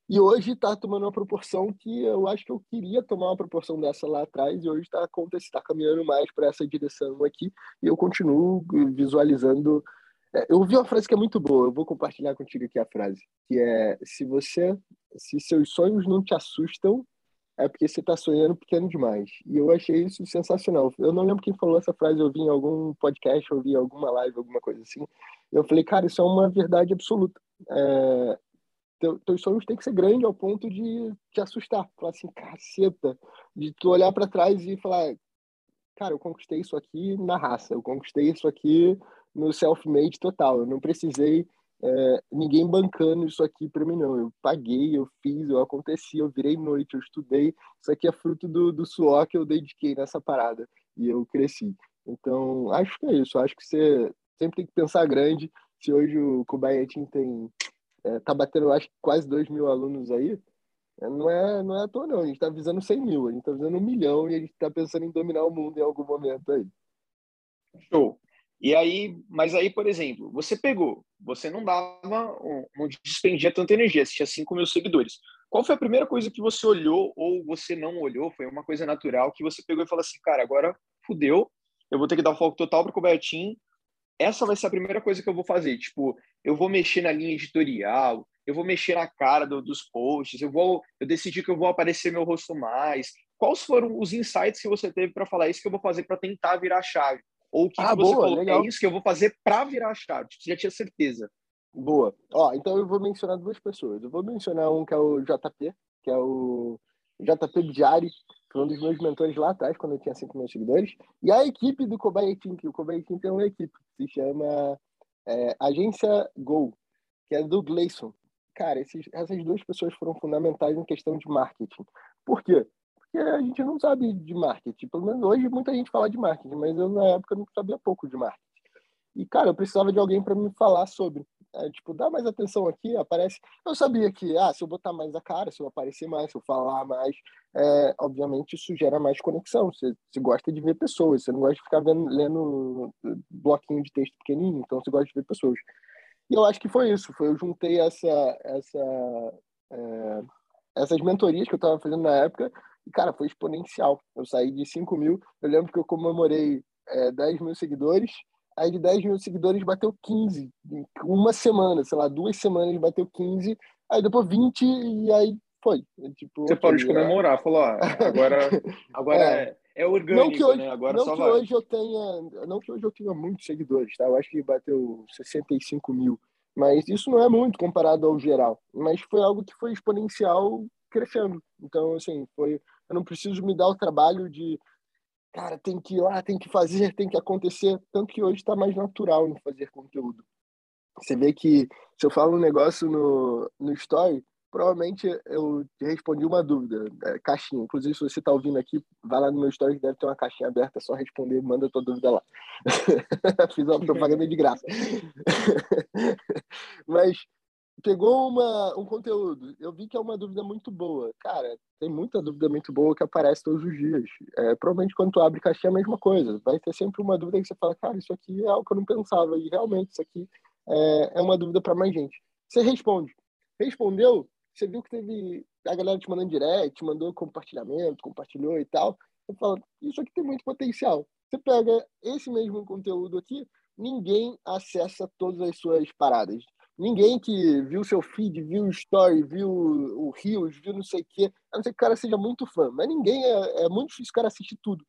E hoje está tomando uma proporção que eu acho que eu queria tomar uma proporção dessa lá atrás, e hoje está está caminhando mais para essa direção aqui, e eu continuo visualizando. É, eu ouvi uma frase que é muito boa, eu vou compartilhar contigo aqui a frase, que é: se você, se seus sonhos não te assustam, é porque você está sonhando pequeno demais. E eu achei isso sensacional. Eu não lembro quem falou essa frase, eu vi em algum podcast, eu vi em alguma live, alguma coisa assim. Eu falei, cara, isso é uma verdade absoluta. É, teu, teus sonhos têm que ser grandes ao ponto de te assustar. Falar assim, caceta, de tu olhar para trás e falar, cara, eu conquistei isso aqui na raça, eu conquistei isso aqui no self-made total. Eu não precisei é, ninguém bancando isso aqui para mim, não. Eu paguei, eu fiz, eu aconteci, eu virei noite, eu estudei. Isso aqui é fruto do, do suor que eu dediquei nessa parada e eu cresci. Então, acho que é isso. Acho que você sempre tem que pensar grande. Se hoje o Kubayatin tem é, tá batendo, acho quase 2 mil alunos aí, é, não é, não é à toa, não. A gente está visando 100 mil, a gente está visando um milhão e a gente está pensando em dominar o mundo em algum momento aí. Show. E aí, mas aí, por exemplo, você pegou, você não dava, não despendia tanta energia, você tinha 5 mil seguidores. Qual foi a primeira coisa que você olhou ou você não olhou? Foi uma coisa natural que você pegou e falou assim, cara, agora fudeu, eu vou ter que dar foco total para o Cobertinho essa vai ser a primeira coisa que eu vou fazer. Tipo, eu vou mexer na linha editorial, eu vou mexer na cara do, dos posts, eu vou, eu decidi que eu vou aparecer meu rosto mais. Quais foram os insights que você teve para falar isso que eu vou fazer para tentar virar a chave? Ou o que, ah, que você boa, falou, legal. é isso que eu vou fazer para virar a chave? Você já tinha certeza. Boa. Ó, então eu vou mencionar duas pessoas. Eu vou mencionar um que é o JP, que é o JP Bidiari, foi um dos meus mentores lá atrás, quando eu tinha 5 mil seguidores. E a equipe do Kobai Team, que o Kobai Team tem uma equipe que se chama é, Agência Go, que é do Gleison. Cara, esses, essas duas pessoas foram fundamentais em questão de marketing. Por quê? Porque a gente não sabe de marketing. Pelo menos hoje muita gente fala de marketing, mas eu na época não sabia pouco de marketing. E, cara, eu precisava de alguém para me falar sobre. É, tipo, dá mais atenção aqui, aparece. Eu sabia que, ah, se eu botar mais a cara, se eu aparecer mais, se eu falar mais, é, obviamente isso gera mais conexão. Você, você gosta de ver pessoas, você não gosta de ficar vendo, lendo bloquinho de texto pequenininho, então você gosta de ver pessoas. E eu acho que foi isso, foi eu juntei essa, essa, é, essas mentorias que eu estava fazendo na época e, cara, foi exponencial. Eu saí de 5 mil, eu lembro que eu comemorei é, 10 mil seguidores, Aí de 10 mil seguidores bateu 15. Uma semana, sei lá, duas semanas bateu 15. Aí depois 20 e aí foi. Tipo, Você pode comemorar, falou, ah, agora, [laughs] agora é. é, é orgânico, não que hoje, né? Agora não só que vai. hoje eu tenha, não que hoje eu tenha muitos seguidores, tá? Eu acho que bateu 65 mil. Mas isso não é muito comparado ao geral. Mas foi algo que foi exponencial crescendo. Então, assim, foi. Eu não preciso me dar o trabalho de cara, tem que ir lá, tem que fazer, tem que acontecer. Tanto que hoje está mais natural em fazer conteúdo. Você vê que se eu falo um negócio no, no story, provavelmente eu respondi uma dúvida, é, caixinha. Inclusive, se você está ouvindo aqui, vai lá no meu story, deve ter uma caixinha aberta, é só responder, manda tua dúvida lá. [laughs] Fiz uma propaganda de graça. [laughs] Mas, pegou uma, um conteúdo, eu vi que é uma dúvida muito boa. Cara, tem muita dúvida muito boa que aparece todos os dias. É, provavelmente quando tu abre caixinha é a mesma coisa. Vai ter sempre uma dúvida que você fala, cara, isso aqui é algo que eu não pensava. E realmente, isso aqui é, é uma dúvida para mais gente. Você responde. Respondeu, você viu que teve a galera te mandando direct, mandou compartilhamento, compartilhou e tal. Você fala, isso aqui tem muito potencial. Você pega esse mesmo conteúdo aqui, ninguém acessa todas as suas paradas Ninguém que viu seu feed, viu o story, viu o Rios, viu não sei o quê, a não ser que o cara seja muito fã, mas ninguém, é, é muito difícil o cara assistir tudo.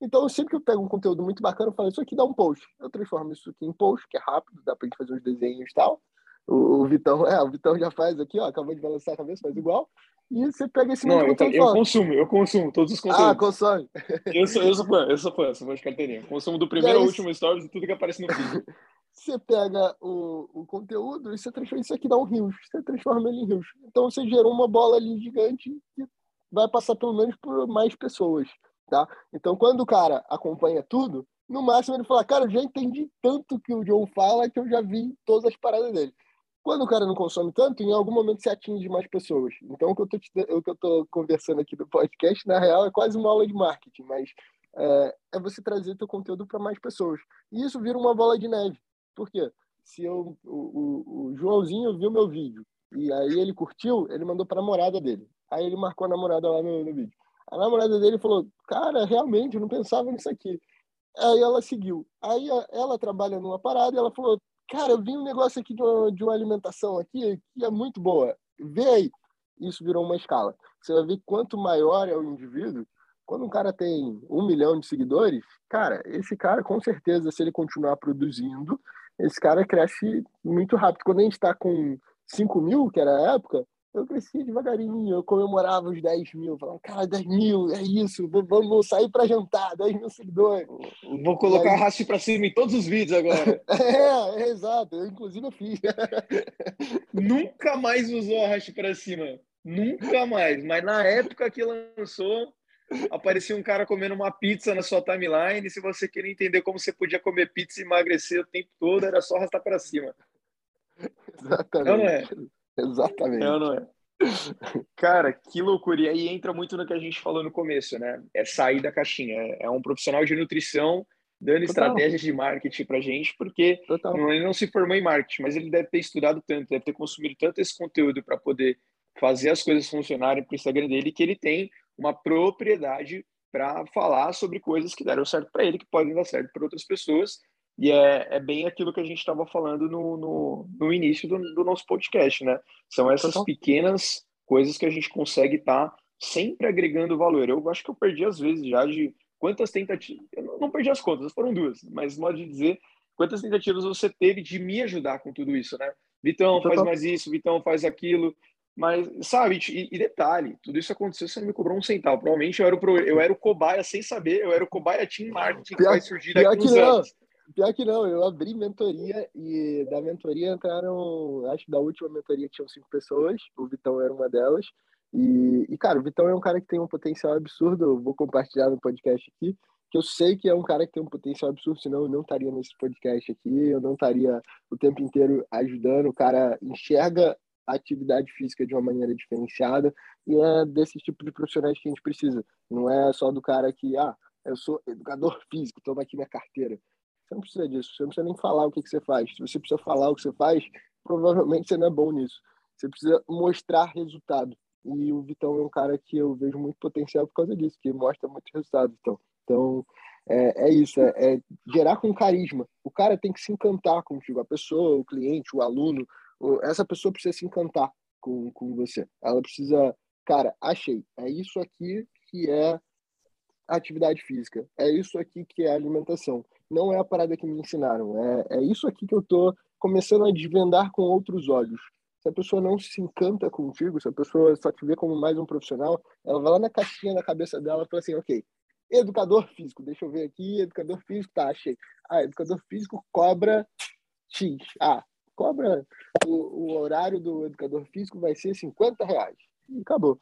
Então, sempre que eu pego um conteúdo muito bacana, eu falo, isso aqui dá um post. Eu transformo isso aqui em post, que é rápido, dá pra gente fazer uns desenhos e tal. O, o Vitão, é, o Vitão já faz aqui, ó, acabou de balançar a cabeça, faz igual. E você pega esse Não, eu, eu consumo, eu consumo todos os conteúdos. Ah, consome. Eu sou, eu sou fã, eu sou fã, sou fã de carteirinha. Consumo do [laughs] primeiro ao último stories e tudo que aparece no feed. [laughs] Você pega o, o conteúdo e você transforma isso aqui dá um rios. Você transforma ele em rios. Então você gerou uma bola ali gigante que vai passar pelo menos por mais pessoas, tá? Então quando o cara acompanha tudo, no máximo ele fala, cara, eu já entendi tanto que o John fala que eu já vi todas as paradas dele. Quando o cara não consome tanto, em algum momento você atinge mais pessoas. Então, o que eu te, o que eu tô conversando aqui do podcast, na real, é quase uma aula de marketing, mas é, é você trazer teu conteúdo para mais pessoas. E isso vira uma bola de neve. Por quê? Se eu, o, o, o Joãozinho viu meu vídeo e aí ele curtiu, ele mandou para a namorada dele. Aí ele marcou a namorada lá no, no vídeo. A namorada dele falou: Cara, realmente, eu não pensava nisso aqui. Aí ela seguiu. Aí ela trabalha numa parada e ela falou: Cara, eu vi um negócio aqui de uma, de uma alimentação aqui que é muito boa. Vê aí. Isso virou uma escala. Você vai ver quanto maior é o indivíduo. Quando um cara tem um milhão de seguidores, cara, esse cara, com certeza, se ele continuar produzindo, esse cara cresce muito rápido. Quando a gente está com 5 mil, que era a época, eu crescia devagarinho, eu comemorava os 10 mil, falava, cara, 10 mil, é isso, vamos sair para jantar, 10 mil seguidores. Vou colocar aí... raste para cima em todos os vídeos agora. [laughs] é, é, exato, eu inclusive eu fiz. [laughs] Nunca mais usou a raste para cima, nunca mais, mas na época que lançou, aparecia um cara comendo uma pizza na sua timeline, e se você queria entender como você podia comer pizza e emagrecer o tempo todo, era só arrastar para cima. Exatamente. Não é? Exatamente. É não é? Cara, que loucura. E aí entra muito no que a gente falou no começo, né? É sair da caixinha. É um profissional de nutrição dando Total. estratégias de marketing pra gente, porque não, ele não se formou em marketing, mas ele deve ter estudado tanto, deve ter consumido tanto esse conteúdo para poder fazer as coisas funcionarem para o Instagram dele, que ele tem uma propriedade para falar sobre coisas que deram certo para ele, que podem dar certo para outras pessoas. E é, é bem aquilo que a gente estava falando no, no, no início do, do, nosso podcast, né? São essas pequenas coisas que a gente consegue estar tá sempre agregando valor. Eu acho que eu perdi às vezes já de quantas tentativas. Eu não perdi as contas, foram duas, mas modo de dizer, quantas tentativas você teve de me ajudar com tudo isso, né? Vitão, faz mais isso, Vitão, faz aquilo. Mas, sabe, e, e, detalhe, tudo isso aconteceu, você não me cobrou um centavo. Provavelmente eu era o, pro, eu era o cobaia sem saber, eu era o cobaia Team Marketing pior, que vai surgir daqui uns não. anos. Pior que não, eu abri mentoria e da mentoria entraram, acho que da última mentoria tinham cinco pessoas, o Vitão era uma delas. E, e, cara, o Vitão é um cara que tem um potencial absurdo, eu vou compartilhar no podcast aqui, que eu sei que é um cara que tem um potencial absurdo, senão eu não estaria nesse podcast aqui, eu não estaria o tempo inteiro ajudando. O cara enxerga atividade física de uma maneira diferenciada e é desse tipo de profissionais que a gente precisa. Não é só do cara que, ah, eu sou educador [laughs] físico, toma aqui minha carteira. Você não precisa disso, você não precisa nem falar o que, que você faz. Se você precisa falar o que você faz, provavelmente você não é bom nisso. Você precisa mostrar resultado. E o Vitão é um cara que eu vejo muito potencial por causa disso, que mostra muito resultado. Então, então é, é isso, é, é gerar com carisma. O cara tem que se encantar contigo, a pessoa, o cliente, o aluno, essa pessoa precisa se encantar com, com você. Ela precisa, cara, achei, é isso aqui que é atividade física, é isso aqui que é alimentação. Não é a parada que me ensinaram, é, é isso aqui que eu tô começando a desvendar com outros olhos. Se a pessoa não se encanta contigo, se a pessoa só te vê como mais um profissional, ela vai lá na caixinha na cabeça dela e fala assim, ok, educador físico, deixa eu ver aqui, educador físico, tá, achei. Ah, educador físico cobra X. Ah, cobra o, o, horário do educador físico vai ser 50 reais. E acabou.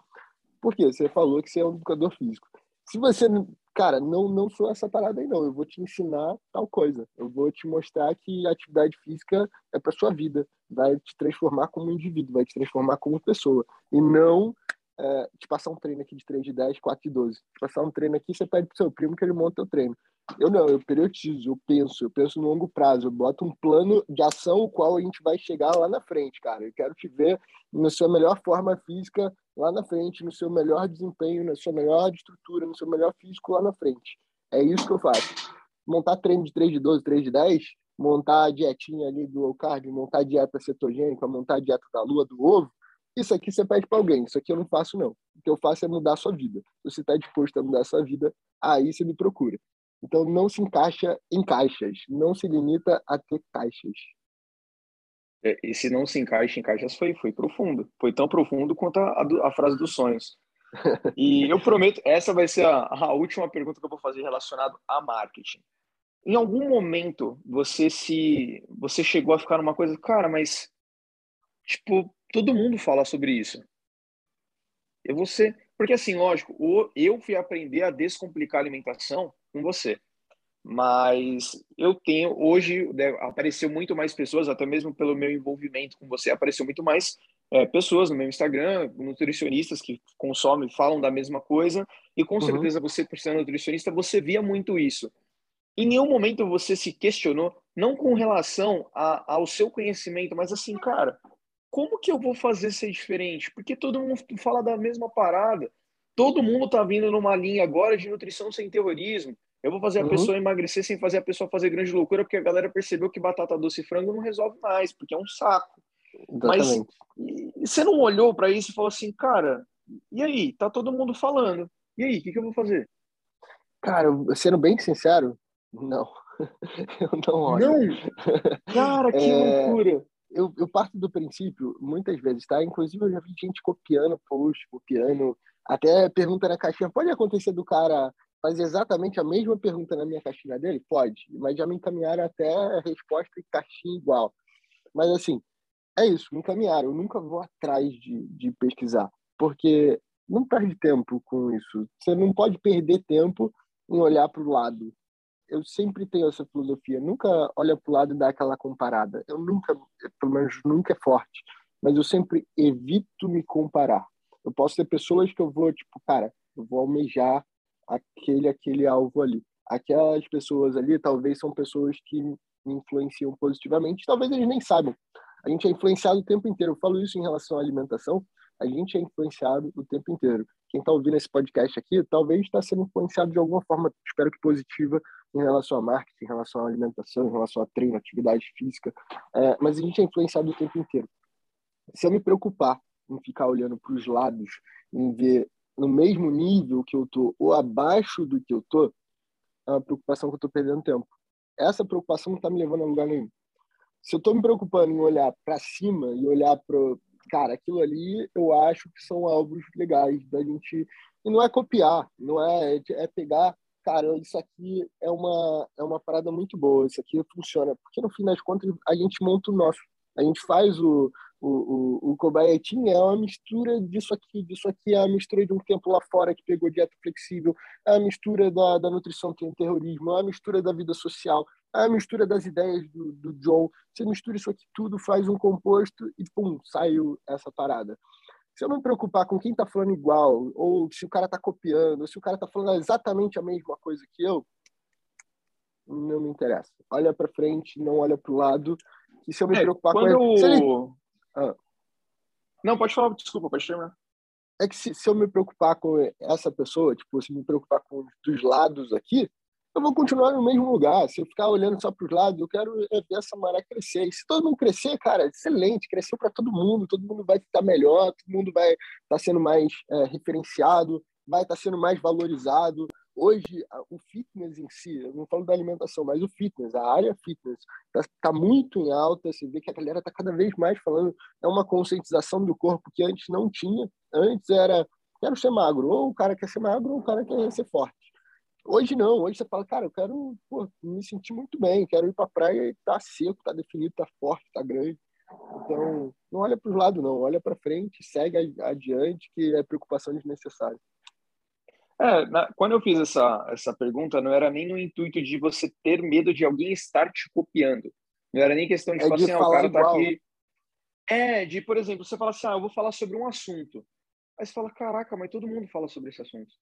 Por quê? Você falou que você é um educador físico. Se você cara, não, não sou essa parada aí não, eu vou te ensinar tal coisa, eu vou te mostrar que a atividade física é para sua vida, vai te transformar como indivíduo, vai te transformar como pessoa, e não é, te passar um treino aqui de 3 de 10, 4 de 12. Te passar um treino aqui, você pede pro seu primo que ele monta o treino. Eu não, eu periodizo, eu penso, eu penso no longo prazo, eu boto um plano de ação o qual a gente vai chegar lá na frente, cara. Eu quero te ver na sua melhor forma física lá na frente, no seu melhor desempenho, na sua melhor estrutura, no seu melhor físico lá na frente. É isso que eu faço. Montar treino de 3 de 12, 3 de 10, montar a dietinha ali do low carb, montar a dieta cetogênica, montar a dieta da lua, do ovo, isso aqui você pede para alguém, isso aqui eu não faço não. O que eu faço é mudar a sua vida. Se você está disposto a mudar a sua vida, aí você me procura. Então não se encaixa em caixas, não se limita a ter caixas. É, e se não se encaixa em caixas foi foi profundo, foi tão profundo quanto a, a, a frase dos sonhos. [laughs] E eu prometo, essa vai ser a, a última pergunta que eu vou fazer relacionada a marketing. Em algum momento você se você chegou a ficar numa coisa, cara, mas tipo todo mundo fala sobre isso. Eu vou ser, porque assim, lógico, eu fui aprender a descomplicar a alimentação com você. Mas eu tenho, hoje né, apareceu muito mais pessoas, até mesmo pelo meu envolvimento com você, apareceu muito mais é, pessoas no meu Instagram, nutricionistas que consomem, falam da mesma coisa, e com uhum. certeza você, por ser nutricionista, você via muito isso. Em nenhum momento você se questionou, não com relação a, ao seu conhecimento, mas assim, cara, como que eu vou fazer ser diferente? Porque todo mundo fala da mesma parada. Todo mundo tá vindo numa linha agora de nutrição sem terrorismo. Eu vou fazer a uhum. pessoa emagrecer sem fazer a pessoa fazer grande loucura, porque a galera percebeu que batata doce e frango não resolve mais, porque é um saco. Exatamente. Mas você não olhou para isso e falou assim, cara, e aí? Tá todo mundo falando. E aí, o que, que eu vou fazer? Cara, sendo bem sincero, não. [laughs] eu não olho. Não? [laughs] Cara, que é... loucura eu, eu parto do princípio, muitas vezes, tá? Inclusive, eu já vi gente copiando post, copiando, até pergunta na caixinha. Pode acontecer do cara fazer exatamente a mesma pergunta na minha caixinha dele? Pode, mas já me encaminharam até a resposta em caixinha igual. Mas, assim, é isso, me encaminharam. Eu nunca vou atrás de, de pesquisar, porque não perde tempo com isso. Você não pode perder tempo em olhar para o lado eu sempre tenho essa filosofia. Nunca olha para o lado e dá aquela comparada. Eu nunca, pelo menos nunca é forte, mas eu sempre evito me comparar. Eu posso ter pessoas que eu vou, tipo, cara, eu vou almejar aquele, aquele alvo ali. Aquelas pessoas ali talvez são pessoas que me influenciam positivamente, talvez eles nem saibam. A gente é influenciado o tempo inteiro. Eu falo isso em relação à alimentação. A gente é influenciado o tempo inteiro. Quem está ouvindo esse podcast aqui, talvez está sendo influenciado de alguma forma, espero que positiva, em relação a marketing, em relação à alimentação, em relação a treino, atividade física, é, mas a gente é influenciado o tempo inteiro. Se eu me preocupar em ficar olhando para os lados, em ver no mesmo nível que eu tô ou abaixo do que eu tô, é uma preocupação que eu estou perdendo tempo. Essa preocupação não está me levando a lugar nenhum. Se eu estou me preocupando em olhar para cima e olhar para cara, aquilo ali eu acho que são alvos legais da gente e não é copiar, não é é pegar cara, isso aqui é uma, é uma parada muito boa, isso aqui funciona. Porque no fim das contas a gente monta o nosso. A gente faz o, o, o, o Kobayashi, é uma mistura disso aqui, disso aqui, é a mistura de um tempo lá fora que pegou dieta flexível, é a mistura da, da nutrição que tem terrorismo, é a mistura da vida social, é a mistura das ideias do, do John. Você mistura isso aqui tudo, faz um composto e pum, saiu essa parada. Se eu não me preocupar com quem está falando igual, ou se o cara está copiando, ou se o cara está falando exatamente a mesma coisa que eu, não me interessa. Olha para frente, não olha para o lado. E se eu me é, preocupar com ele, ele... Ah. Não, pode falar, desculpa, pode terminar. É que se, se eu me preocupar com essa pessoa, tipo, se me preocupar com os lados aqui, eu vou continuar no mesmo lugar. Se eu ficar olhando só para os lados, eu quero é ver essa maré crescer. E se todo mundo crescer, cara, excelente, cresceu para todo mundo, todo mundo vai estar melhor, todo mundo vai estar tá sendo mais é, referenciado, vai estar tá sendo mais valorizado. Hoje, o fitness em si, eu não falo da alimentação, mas o fitness, a área fitness, está tá muito em alta. Você vê que a galera está cada vez mais falando, é uma conscientização do corpo que antes não tinha. Antes era, quero ser magro, ou o cara quer ser magro, ou o cara quer ser forte. Hoje não, hoje você fala, cara, eu quero pô, me sentir muito bem, quero ir para a praia e tá seco, tá definido, tá forte, tá grande. Então, não olha para os lados, não, olha para frente, segue adiante, que é preocupação desnecessária. É, na, quando eu fiz essa, essa pergunta, não era nem no intuito de você ter medo de alguém estar te copiando. Não era nem questão de, é de assim, ah, o cara tá igual. tá aqui. É, de, por exemplo, você fala assim, ah, eu vou falar sobre um assunto. Aí você fala, caraca, mas todo mundo fala sobre esse assunto.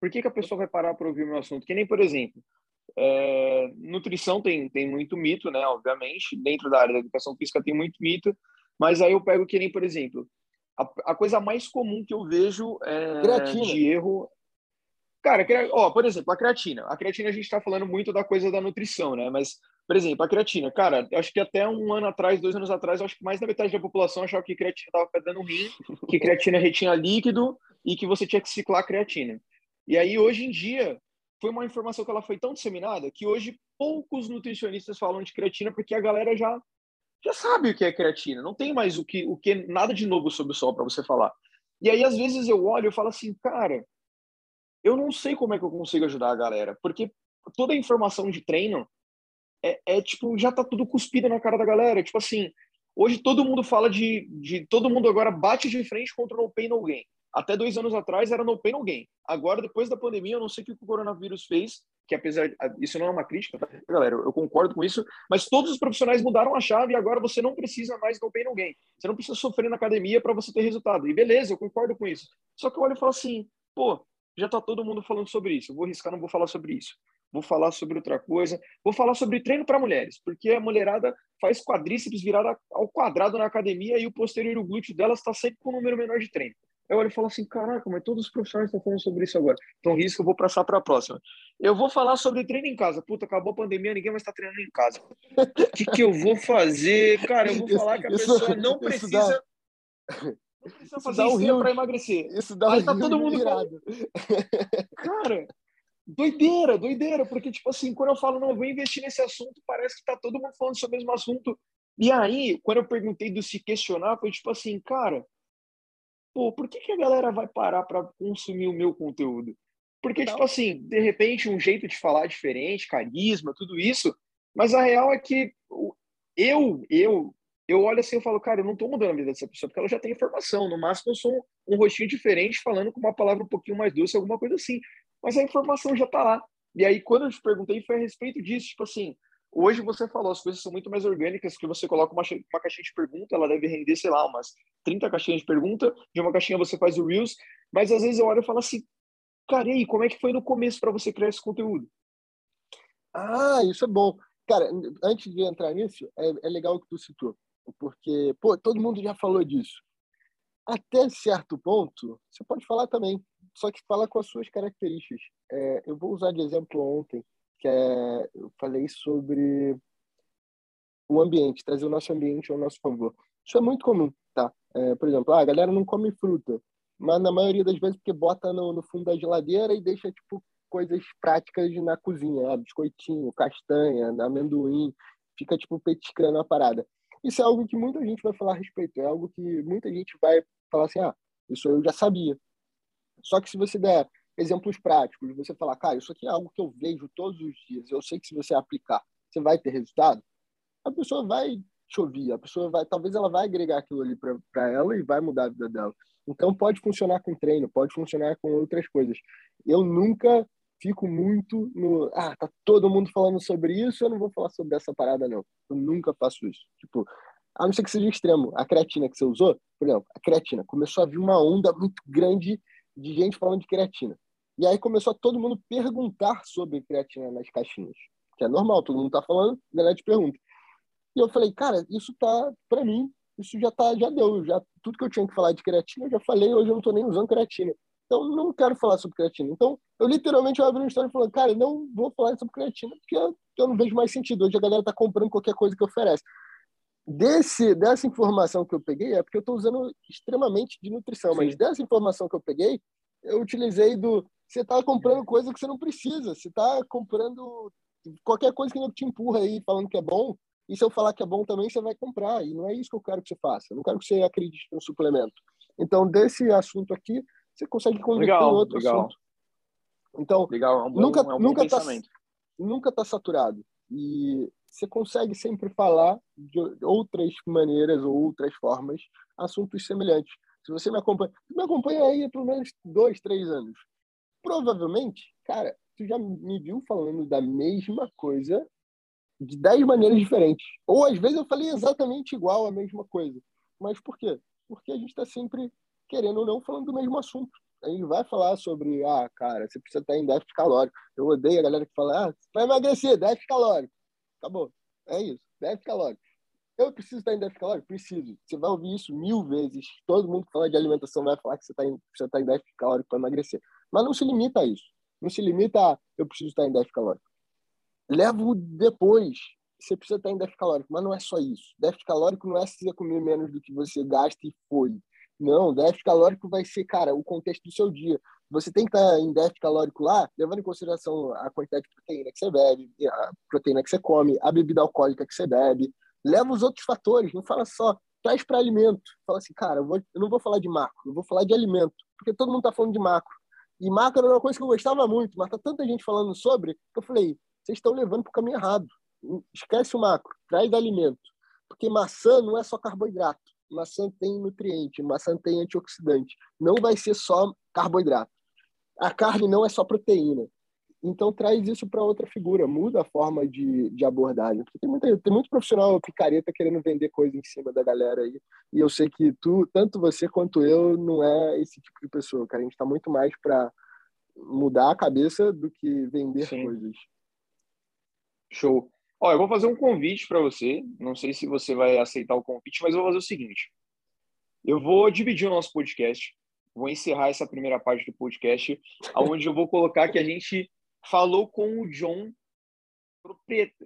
Por que, que a pessoa vai parar para ouvir o meu assunto? Que nem, por exemplo, é, nutrição tem, tem muito mito, né? Obviamente, dentro da área da educação física tem muito mito, mas aí eu pego que nem, por exemplo, a, a coisa mais comum que eu vejo é, de erro. Cara, ó, por exemplo, a creatina. A creatina a gente está falando muito da coisa da nutrição, né? Mas, por exemplo, a creatina, cara, acho que até um ano atrás, dois anos atrás, acho que mais da metade da população achava que creatina estava perdendo rim, que creatina retinha líquido e que você tinha que ciclar a creatina. E aí, hoje em dia, foi uma informação que ela foi tão disseminada que hoje poucos nutricionistas falam de creatina porque a galera já já sabe o que é creatina, não tem mais o que o que nada de novo sobre o sol para você falar. E aí às vezes eu olho e falo assim, cara, eu não sei como é que eu consigo ajudar a galera, porque toda a informação de treino é, é tipo já tá tudo cuspido na cara da galera, tipo assim, hoje todo mundo fala de, de todo mundo agora bate de frente contra o no pain no gain. Até dois anos atrás era no pain, no gain. Agora, depois da pandemia, eu não sei o que o coronavírus fez, que apesar de, isso não é uma crítica, tá? galera, eu concordo com isso, mas todos os profissionais mudaram a chave e agora você não precisa mais no pain, no gain. Você não precisa sofrer na academia para você ter resultado. E beleza, eu concordo com isso. Só que eu olho e falo assim, pô, já tá todo mundo falando sobre isso. Eu vou riscar, não vou falar sobre isso. Vou falar sobre outra coisa. Vou falar sobre treino para mulheres, porque a mulherada faz quadríceps virada ao quadrado na academia e o posterior glúteo delas está sempre com um número menor de treino. Eu olho e falo assim, caraca, mas todos os profissionais estão falando sobre isso agora. Então, risco, eu vou passar para a próxima. Eu vou falar sobre treino em casa. Puta, acabou a pandemia, ninguém mais está treinando em casa. O que, que eu vou fazer? Cara, eu vou [laughs] falar que a pessoa não precisa... Não precisa fazer isso um para emagrecer. Isso dá Aí um tá todo mundo virado. [laughs] Cara, doideira, doideira, porque, tipo assim, quando eu falo, não, eu vou investir nesse assunto, parece que tá todo mundo falando sobre o mesmo assunto. E aí, quando eu perguntei do se questionar, foi tipo assim, cara, pô, por que, que a galera vai parar para consumir o meu conteúdo? Porque, Não. tipo assim, de repente, um jeito de falar diferente, carisma, tudo isso, mas a real é que eu, eu, eu olho assim e falo, cara, eu não tô mudando a vida dessa pessoa, porque ela já tem informação. No máximo, eu sou um, rostinho diferente, falando com uma palavra um pouquinho mais doce, alguma coisa assim. Mas a informação já tá lá. E aí, quando eu te perguntei, foi a respeito disso, tipo assim, Hoje você falou, as coisas são muito mais orgânicas, que você coloca uma, uma caixinha de pergunta, ela deve render, sei lá, umas 30 caixinhas de pergunta, de uma caixinha você faz o Reels, mas às vezes eu olho e falo assim, cara, e aí, como é que foi no começo para você criar esse conteúdo? Ah, isso é bom. Cara, antes de entrar nisso, é, é legal que tu citou, porque, pô, todo mundo já falou disso. Até certo ponto, você pode falar também, só que fala com as suas características. É, eu vou usar de exemplo ontem que é, eu falei sobre o ambiente, trazer o nosso ambiente ao nosso favor. Isso é muito comum, tá? É, por exemplo, ah, a galera não come fruta, mas na maioria das vezes porque bota no, no fundo da geladeira e deixa, tipo, coisas práticas na cozinha, ah, biscoitinho, castanha, amendoim, fica, tipo, petiscando a parada. Isso é algo que muita gente vai falar a respeito, é algo que muita gente vai falar assim, ah, isso eu já sabia. Só que se você der exemplos práticos, você falar, cara, isso aqui é algo que eu vejo todos os dias, eu sei que se você aplicar, você vai ter resultado, a pessoa vai te ouvir, a pessoa vai, talvez ela vai agregar aquilo ali para ela e vai mudar a vida dela. Então pode funcionar com treino, pode funcionar com outras coisas. Eu nunca fico muito no, ah, tá todo mundo falando sobre isso, eu não vou falar sobre essa parada não. Eu nunca faço isso. Tipo, a não ser que seja extremo. A creatina que você usou, por exemplo, a creatina começou a vir uma onda muito grande de gente falando de creatina. E aí começou a todo mundo perguntar sobre creatina nas caixinhas, que é normal, todo mundo tá falando, a galera te pergunta. E eu falei, cara, isso tá, para mim, isso já tá, já deu, já tudo que eu tinha que falar de creatina, eu já falei, hoje eu não tô nem usando creatina. Então, não quero falar sobre creatina. Então, eu literalmente eu abri uma história falando, cara, não vou falar sobre creatina, porque eu, eu não vejo mais sentido. Hoje a galera tá comprando qualquer coisa que oferece. Desse, dessa informação que eu peguei, é porque eu estou usando extremamente de nutrição, Sim. mas dessa informação que eu peguei, eu utilizei do você está comprando coisa que você não precisa. Você está comprando qualquer coisa que não te empurra aí falando que é bom. E se eu falar que é bom também, você vai comprar. E não é isso que eu quero que você faça. Eu não quero que você acredite no suplemento. Então, desse assunto aqui, você consegue converter em outro legal. assunto. Então, legal. É um bom, nunca, é um nunca está nunca tá saturado. E você consegue sempre falar de outras maneiras ou outras formas assuntos semelhantes. Se você me acompanha, me acompanha aí há pelo menos dois, três anos provavelmente, cara, tu já me viu falando da mesma coisa de dez maneiras diferentes. Ou às vezes eu falei exatamente igual a mesma coisa. Mas por quê? Porque a gente está sempre, querendo ou não, falando do mesmo assunto. A gente vai falar sobre, ah, cara, você precisa estar em déficit calórico. Eu odeio a galera que fala, ah, vai emagrecer, déficit calórico. Acabou. É isso, déficit calórico. Eu preciso estar em déficit calórico? Preciso. Você vai ouvir isso mil vezes. Todo mundo que fala de alimentação vai falar que você está em, você tá em déficit calórico para emagrecer. Mas não se limita a isso. Não se limita a eu preciso estar em déficit calórico. Levo depois. Você precisa estar em déficit calórico, mas não é só isso. Déficit calórico não é você comer menos do que você gasta e foi. Não, déficit calórico vai ser, cara, o contexto do seu dia. Você tem que estar em déficit calórico lá, levando em consideração a quantidade de proteína que você bebe, a proteína que você come, a bebida alcoólica que você bebe. Leva os outros fatores, não fala só, traz para alimento. Fala assim, cara, eu, vou, eu, não vou falar de macro, eu vou falar de alimento, porque todo mundo está falando de macro. E macro era uma coisa que eu gostava muito, mas tá tanta gente falando sobre que eu falei, vocês estão levando para o caminho errado. Esquece o macro, traz alimento. Porque maçã não é só carboidrato. Maçã tem nutriente, maçã tem antioxidante. Não vai ser só carboidrato. A carne não é só proteína. Então traz isso para outra figura, muda a forma de, de abordagem. Porque tem, muita, tem muito profissional picareta querendo vender coisa em cima da galera aí. E eu sei que tu, tanto você quanto eu, não é esse tipo de pessoa, cara. A gente está muito mais para mudar a cabeça do que vender Sim. coisas. Show. Ó, eu vou fazer um convite para você. Não sei se você vai aceitar o convite, mas eu vou fazer o seguinte. Eu vou dividir o nosso podcast. Vou encerrar essa primeira parte do podcast, [laughs] onde eu vou colocar que a gente falou com o John,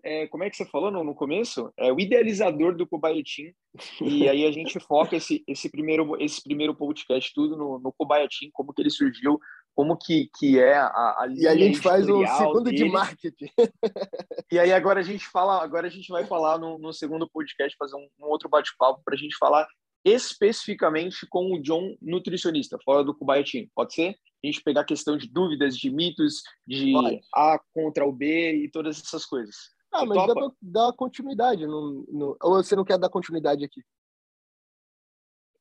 é, como é que você falou no, no, começo? É o idealizador do Kobayatin. E [laughs] aí a gente foca esse, esse, primeiro, esse primeiro podcast tudo no, no Kobayatin, como que ele surgiu, como que, que é a, a E a gente faz o segundo dele. de marketing. [laughs] E aí agora a gente fala, agora a gente vai falar no, no segundo podcast, fazer um, um outro bate-papo para a gente falar especificamente com o John nutricionista, fora do Kubayatin. Pode ser? A gente pegar a questão de dúvidas, de mitos, de Pode. A contra o B e todas essas coisas. Ah, mas dá dar continuidade. No, no... Ou você não quer dar continuidade aqui?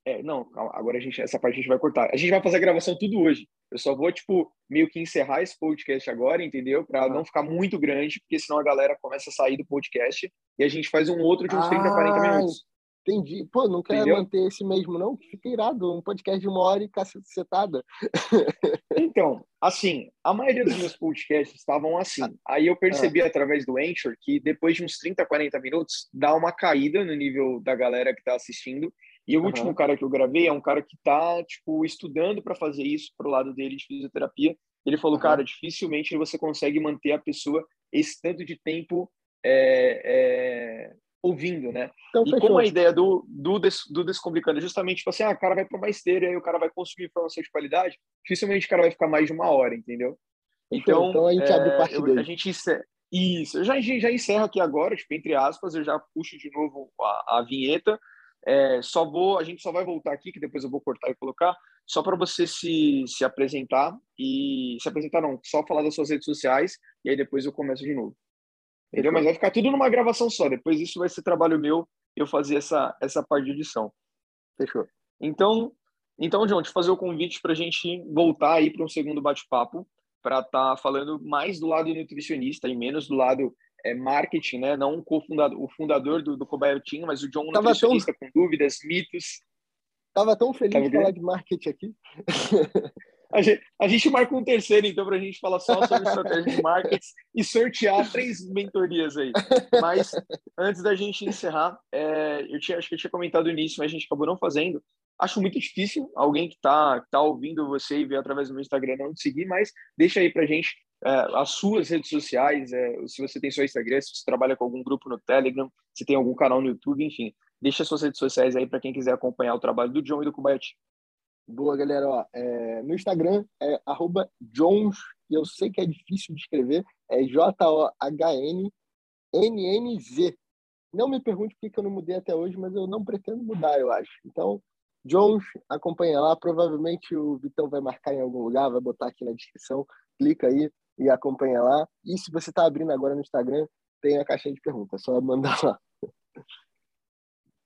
É, não, agora a gente, essa parte a gente vai cortar. A gente vai fazer a gravação tudo hoje. Eu só vou, tipo, meio que encerrar esse podcast agora, entendeu? Para não ficar muito grande, porque senão a galera começa a sair do podcast e a gente faz um outro de uns ah, 30, 40 minutos. Entendi. Pô, não quer Entendeu? manter esse mesmo, não? Fica irado. Um podcast de uma hora e cacetada. [laughs] então, assim, a maioria dos meus podcasts estavam assim. Ah. Aí eu percebi ah. através do Anchor que depois de uns 30, 40 minutos, dá uma caída no nível da galera que está assistindo. E o uhum. último cara que eu gravei é um cara que está tipo, estudando para fazer isso pro lado dele de fisioterapia. Ele falou, uhum. cara, dificilmente você consegue manter a pessoa esse tanto de tempo é, é, ouvindo, né? Então, e como a ideia do, do, des, do Descomplicando é justamente, tipo assim, ah, o cara vai para uma esteira e aí o cara vai consumir informação de qualidade, dificilmente o cara vai ficar mais de uma hora, entendeu? Então, então a gente é, abre parte eu, A gente encerra, isso, eu já, já encerro aqui agora, tipo, entre aspas, eu já puxo de novo a, a vinheta, é, só vou, a gente só vai voltar aqui, que depois eu vou cortar e colocar, só para você se, se apresentar e se apresentar não, só falar das suas redes sociais e aí depois eu começo de novo. Entendeu? Mas vai ficar tudo numa gravação só. Depois isso vai ser trabalho meu, eu fazer essa, essa parte de edição. Fechou. Então, então, João, te fazer o convite para a gente voltar aí para um segundo bate-papo, para estar tá falando mais do lado nutricionista e menos do lado é, marketing, né? Não o, cofundador, o fundador do, do Cobaio Team, mas o John, Tava nutricionista tão... com dúvidas, mitos. Tava tão feliz de falar de marketing aqui. A gente, a gente marca um terceiro, então, para a gente falar só sobre estratégia de marketing e sortear três mentorias aí. Mas, antes da gente encerrar, é, eu tinha, acho que eu tinha comentado no início, mas a gente acabou não fazendo. Acho muito difícil alguém que está tá ouvindo você e vê através do meu Instagram não te seguir, mas deixa aí para gente é, as suas redes sociais, é, se você tem seu Instagram, se você trabalha com algum grupo no Telegram, se tem algum canal no YouTube, enfim. Deixa suas redes sociais aí para quem quiser acompanhar o trabalho do John e do Kubayati. Boa, galera. Ó, é, no Instagram é Jones, e eu sei que é difícil de escrever, é J-O-H-N-N-N-Z. Não me pergunte por que eu não mudei até hoje, mas eu não pretendo mudar, eu acho. Então, Jones, acompanha lá. Provavelmente o Vitão vai marcar em algum lugar, vai botar aqui na descrição. Clica aí e acompanha lá. E se você está abrindo agora no Instagram, tem a caixinha de perguntas, só mandar lá.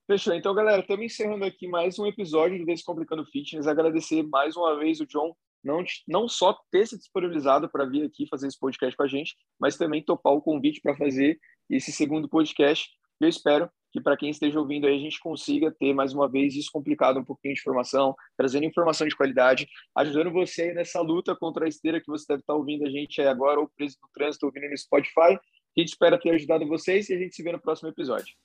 Fechou. Então, galera, estamos encerrando aqui mais um episódio do Descomplicando Fitness. Agradecer mais uma vez o John não, não só ter se disponibilizado para vir aqui fazer esse podcast com a gente, mas também topar o convite para fazer esse segundo podcast. Eu espero que para quem esteja ouvindo aí a gente consiga ter mais uma vez isso complicado um pouquinho de informação, trazendo informação de qualidade, ajudando você nessa luta contra a esteira que você deve estar ouvindo a gente agora ou preso no trânsito ouvindo no Spotify. A gente espera ter ajudado vocês e a gente se vê no próximo episódio.